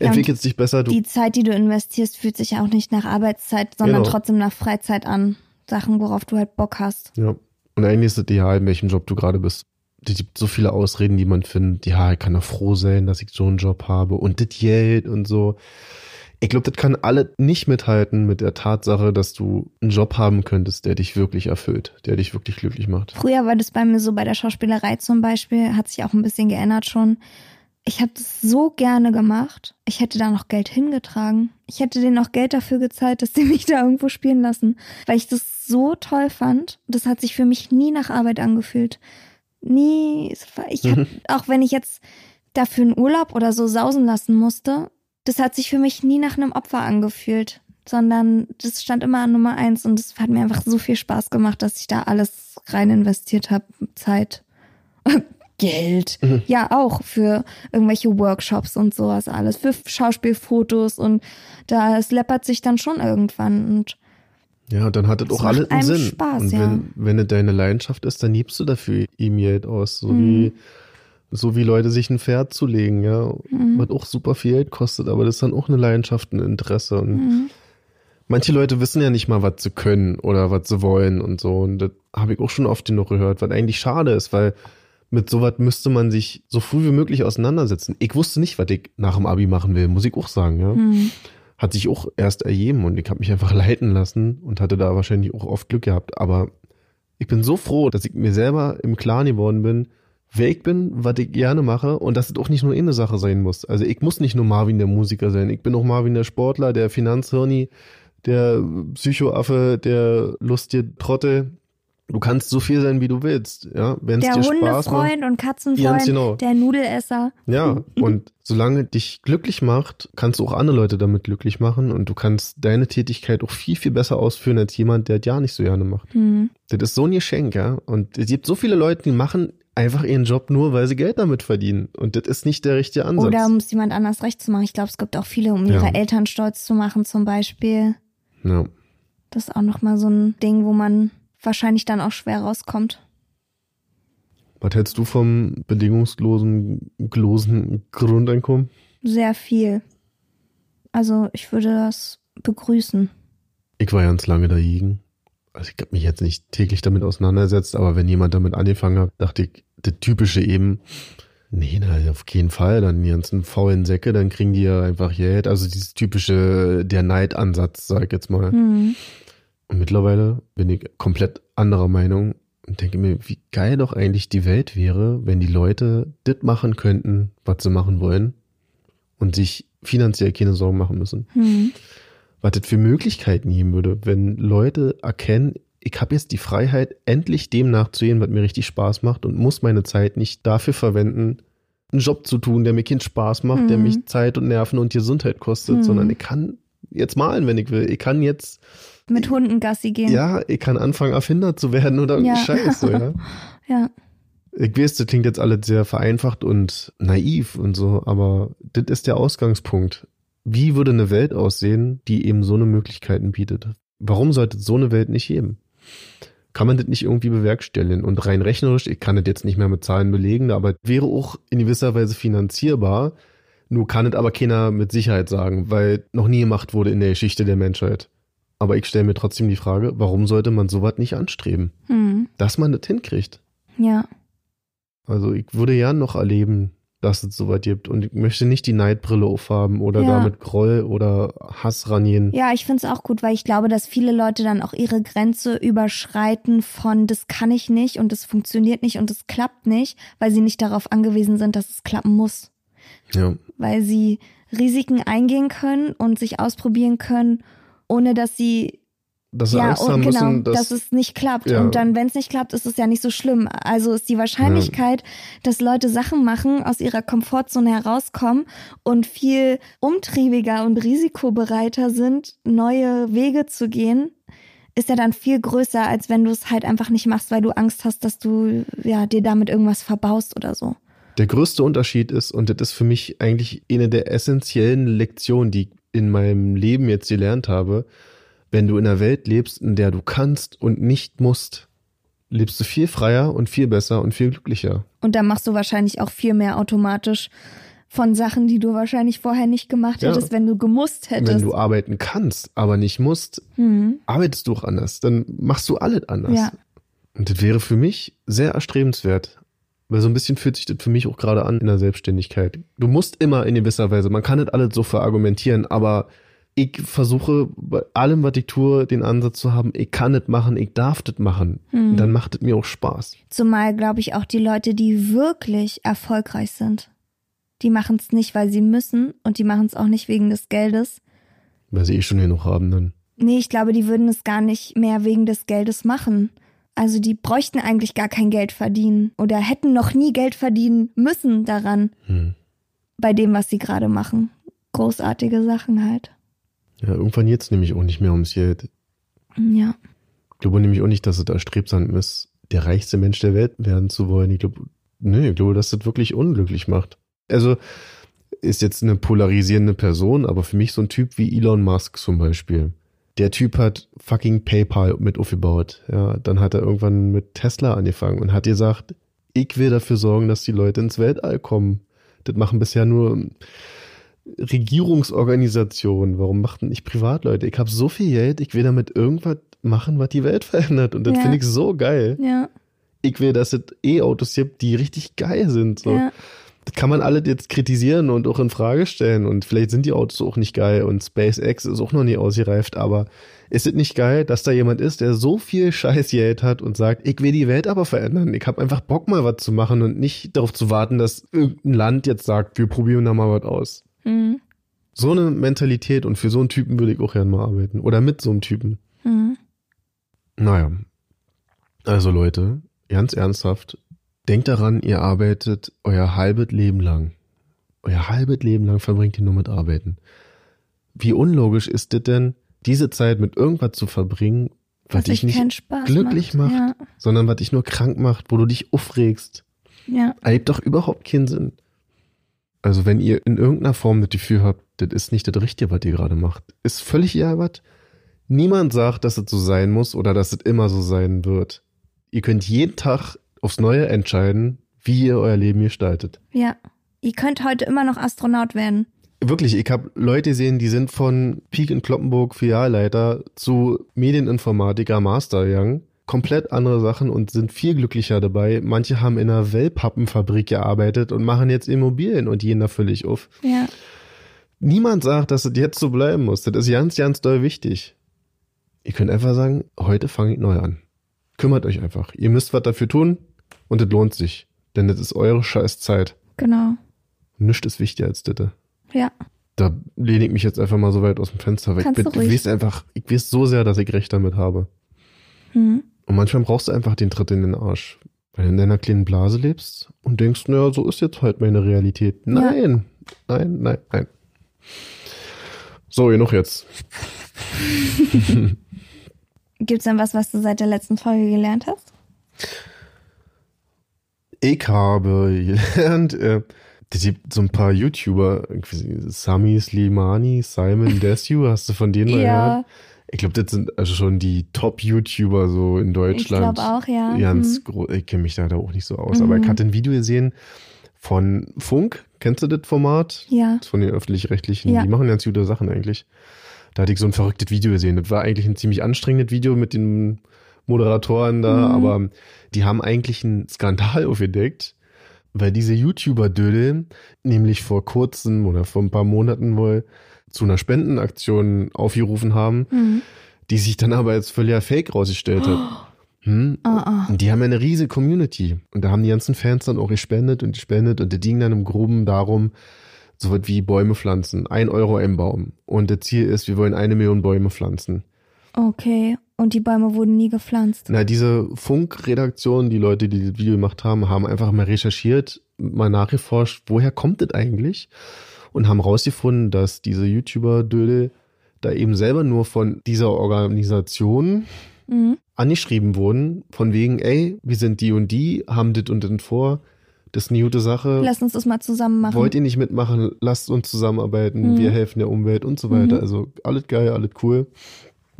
Ja, entwickelst dich besser. Du, Die Zeit, die du investierst, fühlt sich ja auch nicht nach Arbeitszeit, sondern Genau. trotzdem nach Freizeit an. Sachen, worauf du halt Bock hast. ja. Und eigentlich ist es ideal, in welchem Job du gerade bist. Es gibt so viele Ausreden, die man findet. Ja, ich kann doch froh sein, dass ich so einen Job habe und das Geld und so. Ich glaube, das kann alle nicht mithalten mit der Tatsache, dass du einen Job haben könntest, der dich wirklich erfüllt, der dich wirklich glücklich macht. Früher war das bei mir so bei der Schauspielerei zum Beispiel, hat sich auch ein bisschen geändert schon. Ich habe das so gerne gemacht. Ich hätte da noch Geld hingetragen. Ich hätte denen noch Geld dafür gezahlt, dass die mich da irgendwo spielen lassen, weil ich das so toll fand. Das hat sich für mich nie nach Arbeit angefühlt. Nie. Ich hab, auch wenn ich jetzt dafür einen Urlaub oder so sausen lassen musste, das hat sich für mich nie nach einem Opfer angefühlt, sondern das stand immer an Nummer eins und es hat mir einfach so viel Spaß gemacht, dass ich da alles rein investiert habe. Zeit, Geld. Ja, auch für irgendwelche Workshops und sowas alles, für Schauspielfotos und da es läppert sich dann schon irgendwann und Ja, dann hat das Das auch alles einen Sinn. Spaß, und ja. wenn, wenn es deine Leidenschaft ist, dann gibst du dafür ihm Geld aus. So Mhm. wie, so wie Leute sich ein Pferd zulegen, ja. Mhm. Was auch super viel Geld kostet, aber das ist dann auch eine Leidenschaft, ein Interesse. Und Mhm. manche Leute wissen ja nicht mal, was sie können oder was sie wollen und so. Und das habe ich auch schon oft genug gehört, was eigentlich schade ist, weil mit sowas müsste man sich so früh wie möglich auseinandersetzen. Ich wusste nicht, was ich nach dem Abi machen will, muss ich auch sagen, ja Mhm. hat sich auch erst ergeben und ich habe mich einfach leiten lassen und hatte da wahrscheinlich auch oft Glück gehabt. Aber ich bin so froh, dass ich mir selber im Klaren geworden bin, wer ich bin, was ich gerne mache und dass es auch nicht nur eine Sache sein muss. Also ich muss nicht nur Marvin der Musiker sein, ich bin auch Marvin der Sportler, der Finanzhirni, der Psychoaffe, der lustige Trottel. Du kannst so viel sein, wie du willst, ja, wenn es Der dir Spaß macht. Hundefreund und Katzenfreund, genau. der Nudelesser. Ja, und solange dich glücklich macht, kannst du auch andere Leute damit glücklich machen und du kannst deine Tätigkeit auch viel, viel besser ausführen als jemand, der es ja nicht so gerne macht. Mhm. Das ist so ein Geschenk, ja. Und es gibt so viele Leute, die machen einfach ihren Job nur, weil sie Geld damit verdienen. Und das ist nicht der richtige Ansatz. Oder um es jemand anders recht zu machen. Ich glaube, es gibt auch viele, um ihre Ja. Eltern stolz zu machen zum Beispiel. ja. Das ist auch nochmal so ein Ding, wo man wahrscheinlich dann auch schwer rauskommt. Was hältst du vom bedingungslosen losen Grundeinkommen? Sehr viel. Also ich würde das begrüßen. Ich war ganz lange dagegen. Also ich habe mich jetzt nicht täglich damit auseinandergesetzt, aber wenn jemand damit angefangen hat, dachte ich, das Typische eben, nee, na, auf keinen Fall, dann die ganzen faulen Säcke, dann kriegen die ja einfach Geld. Also dieses typische, der Neidansatz, sag ich jetzt mal. Hm. Und mittlerweile bin ich komplett anderer Meinung und denke mir, wie geil doch eigentlich die Welt wäre, wenn die Leute das machen könnten, was sie machen wollen und sich finanziell keine Sorgen machen müssen Hm. was das für Möglichkeiten geben würde, wenn Leute erkennen, ich habe jetzt die Freiheit, endlich dem nachzugehen, was mir richtig Spaß macht und muss meine Zeit nicht dafür verwenden, einen Job zu tun, der mir keinen Spaß macht, der Mhm. mich Zeit und Nerven und Gesundheit kostet, Mhm. sondern ich kann jetzt malen, wenn ich will. Ich kann jetzt, Mit Hunden Gassi gehen. ja, ich kann anfangen, Erfinder zu werden oder Ja. Scheiß, so, ja. ja. Ich weiß, das klingt jetzt alles sehr vereinfacht und naiv und so, aber das ist der Ausgangspunkt. Wie würde eine Welt aussehen, die eben so eine Möglichkeiten bietet? Warum sollte es so eine Welt nicht geben? Kann man das nicht irgendwie bewerkstelligen? Und rein rechnerisch, ich kann das jetzt nicht mehr mit Zahlen belegen, aber wäre auch in gewisser Weise finanzierbar. Nur kann es aber keiner mit Sicherheit sagen, weil noch nie gemacht wurde in der Geschichte der Menschheit. Aber ich stelle mir trotzdem die Frage, warum sollte man sowas nicht anstreben? Hm. Dass man das hinkriegt. Ja. Also ich würde ja noch erleben, dass es sowas gibt. Und ich möchte nicht die Neidbrille aufhaben oder Ja. damit Groll oder Hass rangehen. Ja, ich finde es auch gut, weil ich glaube, dass viele Leute dann auch ihre Grenze überschreiten von das kann ich nicht und das funktioniert nicht und das klappt nicht, weil sie nicht darauf angewiesen sind, dass es klappen muss. Ja. Weil sie Risiken eingehen können und sich ausprobieren können, ohne dass sie Dass sie ja, Angst und haben genau, müssen, dass, dass es nicht klappt. Ja. Und dann, wenn es nicht klappt, ist es ja nicht so schlimm. Also ist die Wahrscheinlichkeit, dass Leute Sachen machen, aus ihrer Komfortzone herauskommen und viel umtriebiger und risikobereiter sind, neue Wege zu gehen, ist ja dann viel größer, als wenn du es halt einfach nicht machst, weil du Angst hast, dass du ja dir damit irgendwas verbaust oder so. Der größte Unterschied ist, und das ist für mich eigentlich eine der essentiellen Lektionen, die ich in meinem Leben jetzt gelernt habe, wenn du in einer Welt lebst, in der du kannst und nicht musst, lebst du viel freier und viel besser und viel glücklicher. Und dann machst du wahrscheinlich auch viel mehr automatisch von Sachen, die du wahrscheinlich vorher nicht gemacht Ja. hättest, wenn du gemusst hättest. Wenn du arbeiten kannst, aber nicht musst, hm. arbeitest du auch anders. Dann machst du alles anders. Ja. Und das wäre für mich sehr erstrebenswert. Weil so ein bisschen fühlt sich das für mich auch gerade an in der Selbstständigkeit. Du musst immer in gewisser Weise, man kann nicht alles so verargumentieren, aber ich versuche bei allem, was ich tue, den Ansatz zu haben, ich kann das machen, ich darf das machen. Hm. Dann macht es mir auch Spaß. Zumal, glaube ich, auch die Leute, die wirklich erfolgreich sind, die machen es nicht, weil sie müssen und die machen es auch nicht wegen des Geldes. Weil sie eh schon genug haben dann. Nee, ich glaube, die würden es gar nicht mehr wegen des Geldes machen. Also die bräuchten eigentlich gar kein Geld verdienen oder hätten noch nie Geld verdienen müssen daran, Hm. bei dem, was sie gerade machen. Großartige Sachen halt. Ja, irgendwann jetzt nämlich auch nicht mehr ums Geld. Ja. Ich glaube nämlich auch nicht, dass es erstrebsam ist, der reichste Mensch der Welt werden zu wollen. Ich glaube, nee, ich glaube, dass das wirklich unglücklich macht. Also ist jetzt eine polarisierende Person, aber für mich so ein Typ wie Elon Musk zum Beispiel. Der Typ hat fucking PayPal mit aufgebaut. Ja, dann hat er irgendwann mit Tesla angefangen und hat gesagt, ich will dafür sorgen, dass die Leute ins Weltall kommen. Das machen bisher nur Regierungsorganisationen. Warum macht denn nicht Privatleute? Ich habe so viel Geld, ich will damit irgendwas machen, was die Welt verändert. Und das Ja. finde ich so geil. Ja. Ich will, dass es E-Autos gibt, die richtig geil sind. So. Ja. Das kann man alle jetzt kritisieren und auch in Frage stellen. Und vielleicht sind die Autos auch nicht geil und SpaceX ist auch noch nie ausgereift. Aber ist es nicht geil, dass da jemand ist, der so viel Scheißgeld hat und sagt, ich will die Welt aber verändern. Ich habe einfach Bock mal was zu machen und nicht darauf zu warten, dass irgendein Land jetzt sagt, wir probieren da mal was aus. Mhm. So eine Mentalität und für so einen Typen würde ich auch gerne mal arbeiten. Oder mit so einem Typen. Mhm. Naja. Also Leute, ganz ernsthaft, denkt daran, ihr arbeitet euer halbes Leben lang. Euer halbes Leben lang verbringt ihr nur mit Arbeiten. Wie unlogisch ist es denn, diese Zeit mit irgendwas zu verbringen, was, Was dich nicht glücklich macht, Ja. sondern was dich nur krank macht, wo du dich aufregst. Ja. Ergibt doch überhaupt keinen Sinn. Also wenn ihr in irgendeiner Form das Gefühl habt, das ist nicht das Richtige, was ihr gerade macht, ist völlig egal was. Niemand sagt, dass es so sein muss oder dass es immer so sein wird. Ihr könnt jeden Tag aufs Neue entscheiden, wie ihr euer Leben gestaltet. Ja. Ihr könnt heute immer noch Astronaut werden. Wirklich, ich habe Leute gesehen, die sind von Peak in Kloppenburg Filialleiter zu Medieninformatiker Master gegangen. Komplett andere Sachen und sind viel glücklicher dabei. Manche haben in einer Wellpappenfabrik gearbeitet und machen jetzt Immobilien und gehen da völlig auf. Ja. Niemand sagt, dass es jetzt so bleiben muss. Das ist ganz, ganz doll wichtig. Ihr könnt einfach sagen, heute fange ich neu an. Kümmert euch einfach. Ihr müsst was dafür tun und es lohnt sich. Denn das ist eure scheiß Zeit. Genau. Nichts ist wichtiger als das. Ja. Da lehne ich mich jetzt einfach mal so weit aus dem Fenster weg. Kannst Ich, du bin, ich weiß einfach, ich weiß so sehr, dass ich recht damit habe. Hm. Und manchmal brauchst du einfach den Tritt in den Arsch. Weil du in deiner kleinen Blase lebst und denkst, naja, so ist jetzt halt meine Realität. Nein, nein, nein, nein. So, genug jetzt. Gibt's denn was, was du seit der letzten Folge gelernt hast? Ich habe gelernt, äh, es gibt so ein paar YouTuber, Sami Slimani, Simon Desue, hast du von denen mal gehört? Ich glaube, das sind also schon die Top-YouTuber so in Deutschland. Ich glaube auch, ja. Ganz Mhm. groß. Ich kenne mich da, da auch nicht so aus. Aber ich hatte ein Video gesehen von Funk. Kennst du das Format? Ja. Das von den öffentlich-rechtlichen. Ja. Die machen ganz gute Sachen eigentlich. Da hatte ich so ein verrücktes Video gesehen. Das war eigentlich ein ziemlich anstrengendes Video mit den Moderatoren da, Mhm. aber die haben eigentlich einen Skandal aufgedeckt, weil diese YouTuber-Dödel nämlich vor kurzem oder vor ein paar Monaten wohl zu einer Spendenaktion aufgerufen haben, Mhm. die sich dann aber als völliger Fake rausgestellt hat. Hm? Ah, ah. Und die haben ja eine riesige Community. Und da haben die ganzen Fans dann auch gespendet und gespendet und die ging dann im Groben darum, so was wie Bäume pflanzen. Ein Euro ein Baum. Und das Ziel ist, wir wollen eine Million Bäume pflanzen. Okay. Und die Bäume wurden nie gepflanzt. Na, diese Funkredaktion, die Leute, die das Video gemacht haben, haben einfach mal recherchiert, mal nachgeforscht, woher kommt das eigentlich? Und haben rausgefunden, dass diese YouTuber-Dödel da eben selber nur von dieser Organisation Mhm. angeschrieben wurden, von wegen, ey, wir sind die und die, haben dit und dit vor, das ist eine gute Sache. Lass uns das mal zusammen machen. Wollt ihr nicht mitmachen, lasst uns zusammenarbeiten, Mhm. wir helfen der Umwelt und so weiter. Mhm. Also alles geil, alles cool.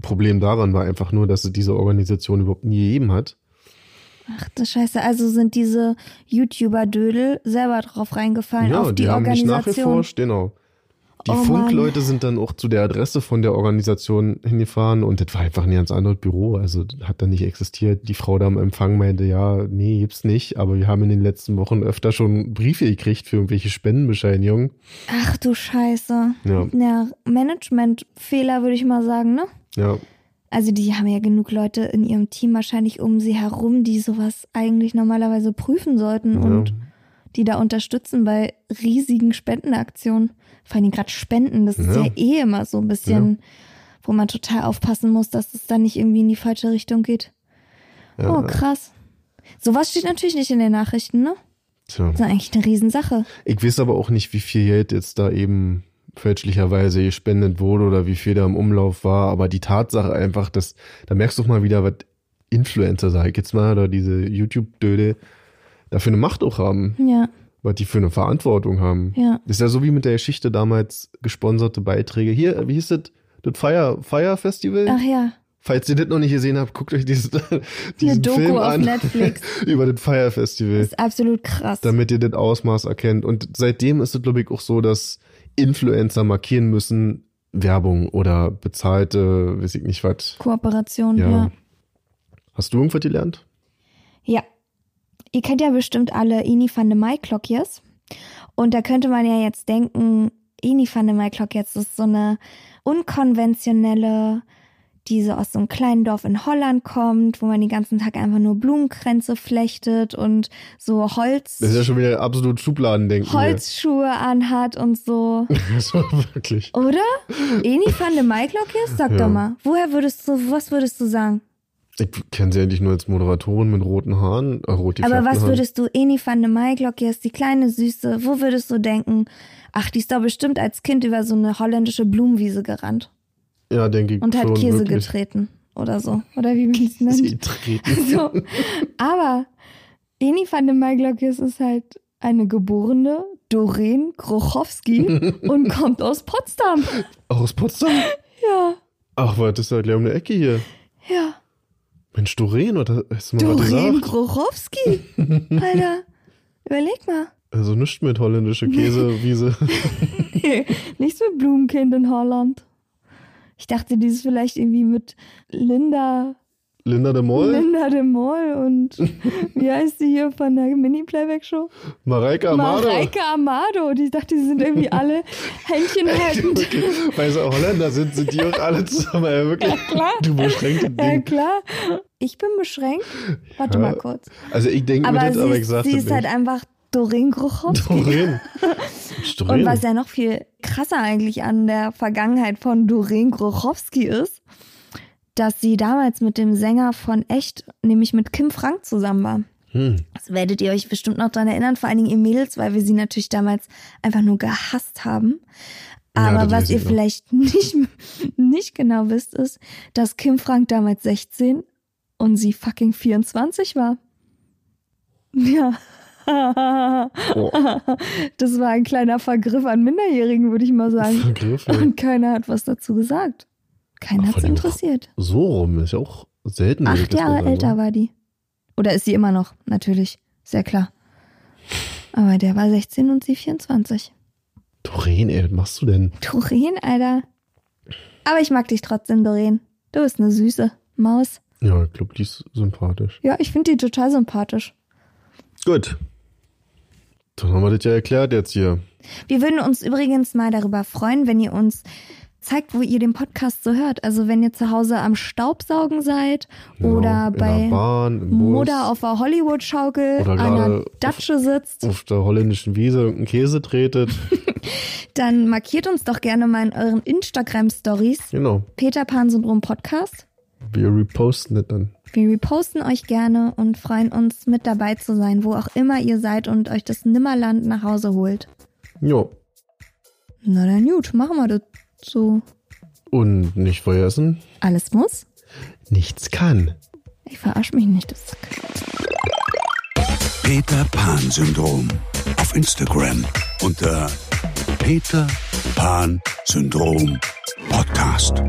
Problem daran war einfach nur, dass es diese Organisation überhaupt nie gegeben hat. Ach du Scheiße, also sind diese YouTuber-Dödel selber drauf reingefallen auf die, haben nicht Organisation. nachgeforscht, genau. Die Oh Funkleute sind dann auch zu der Adresse von der Organisation hingefahren und das war einfach ein ganz anderes Büro. Also hat da nicht existiert. Die Frau da am Empfang meinte, ja, nee, gibt's nicht, aber wir haben in den letzten Wochen öfter schon Briefe gekriegt für irgendwelche Spendenbescheinigungen. Ach du Scheiße. Ja. Ja, Managementfehler würde ich mal sagen, ne? Ja, Also die haben ja genug Leute in ihrem Team wahrscheinlich um sie herum, die sowas eigentlich normalerweise prüfen sollten ja. und die da unterstützen bei riesigen Spendenaktionen. Vor allem gerade Spenden, das ist Ja. ja eh immer so ein bisschen, wo man total aufpassen muss, dass es dann nicht irgendwie in die falsche Richtung geht. ja. Oh, krass. Sowas steht natürlich nicht in den Nachrichten, ne? Tja. Das ist eigentlich eine Riesensache. Ich weiß aber auch nicht, wie viel Geld jetzt da eben fälschlicherweise gespendet wurde oder wie viel da im Umlauf war. Aber die Tatsache einfach, dass, da merkst du mal wieder, was Influencer, sag ich jetzt mal, oder diese YouTube-Döde dafür eine Macht auch haben, Ja, was die für eine Verantwortung haben. ja. Das ist ja so wie mit der Geschichte damals gesponserte Beiträge. Hier, wie hieß das? Das Fire, Fire Festival? Ach ja, Falls ihr das noch nicht gesehen habt, guckt euch dieses, eine diesen Doku Film auf an Netflix. über das Fire Festival Das ist absolut krass. damit ihr das Ausmaß erkennt. Und seitdem ist es, glaube ich, auch so, dass Influencer markieren müssen, Werbung oder bezahlte, weiß ich nicht was. Kooperation, Ja. ja. Hast du irgendwas gelernt? Ja. Ihr kennt ja bestimmt alle Ini van de Maiklokjes. Und da könnte man ja jetzt denken, Ini van de Maiklokjes ist so eine unkonventionelle, die so aus so einem kleinen Dorf in Holland kommt, wo man den ganzen Tag einfach nur Blumenkränze flechtet und so Holz, Das ist ja schon wieder absolut Schubladendenken. Holzschuhe anhat und so. Hier. so, wirklich. Oder? Eni van de Maiklokjes? Sag Ja. doch mal. Woher würdest du, was würdest du sagen? Ich kenne sie eigentlich nur als Moderatorin mit roten Haaren. Äh, rot Aber was Haaren. würdest du, Eni van de Maiklokjes, die kleine Süße, wo würdest du denken, ach, die ist doch bestimmt als Kind über so eine holländische Blumenwiese gerannt Ja, denke ich und hat Käse wirklich. getreten oder so. Oder wie man es nennt. Sie treten. So. Aber Eni van de Maiklokjes ist halt eine geborene Doreen Grochowski und kommt aus Potsdam. Aus Potsdam? Ja, Ach, was, das ist ja gleich um die Ecke hier. ja. Mensch, Doreen, oder hast du mal Doreen gesagt? Grochowski. Alter, überleg mal. Also nichts mit holländische Käsewiese. Nichts mit Blumenkind in Holland. Ich dachte, die ist vielleicht irgendwie mit Linda, Linda de Mol, Linda de Mol und wie heißt die hier von der Mini-Playback-Show? Mareike Amado. Mareike Amado. Und ich dachte, die sind irgendwie alle Händchen haltend. Weil sie Holländer sind, sind die auch alle zusammen. Ja, wirklich. klar. Du beschränktes Ja, Ding. klar. Ich bin beschränkt. Warte Ja. mal kurz. Also ich denke mir das, aber ich ist, sagte sie ist halt nicht. einfach Doreen Grochowski. Doreen. Und was ja noch viel krasser eigentlich an der Vergangenheit von Doreen Grochowski ist, dass sie damals mit dem Sänger von Echt, nämlich mit Kim Frank zusammen war. Hm. Das werdet ihr euch bestimmt noch dran erinnern, vor allen Dingen ihr Mädels, weil wir sie natürlich damals einfach nur gehasst haben. Ja, Aber das was ihr noch. vielleicht nicht, nicht genau wisst, ist, dass Kim Frank damals 16 und sie fucking 24 war. Ja. Oh, Das war ein kleiner Vergriff an Minderjährigen, würde ich mal sagen. Vergriff. Ja. Und keiner hat was dazu gesagt. Keiner von dem- interessiert. So rum ist ja auch selten. Acht Jahre älter war die. Oder ist sie immer noch, natürlich. Sehr klar. Aber der war 16 und sie 24. Doreen, ey, was machst du denn? Doreen, Alter. Aber ich mag dich trotzdem, Doreen. Du bist eine süße Maus. Ja, ich glaube, die ist sympathisch. Ja, ich finde die total sympathisch. Gut. Dann haben wir das ja erklärt jetzt hier. Wir würden uns übrigens mal darüber freuen, wenn ihr uns zeigt, wo ihr den Podcast so hört. Also wenn ihr zu Hause am Staubsaugen seid oder Genau, in bei Bahn, Mutter auf der Hollywood-Schaukel Oder an einer Datsche sitzt, auf der holländischen Wiese irgendeinen Käse tretet. dann markiert uns doch gerne mal in euren Instagram-Stories genau. Peter Pan Syndrom Podcast. Wir reposten das dann. Wir reposten euch gerne und freuen uns, mit dabei zu sein, wo auch immer ihr seid und euch das Nimmerland nach Hause holt. Jo. Na dann gut, machen wir das so. Und nicht vergessen, Alles muss? nichts kann. Ich verarsch mich nicht. Das Peter Pan Syndrom. Auf Instagram unter Peter Pan Syndrom Podcast.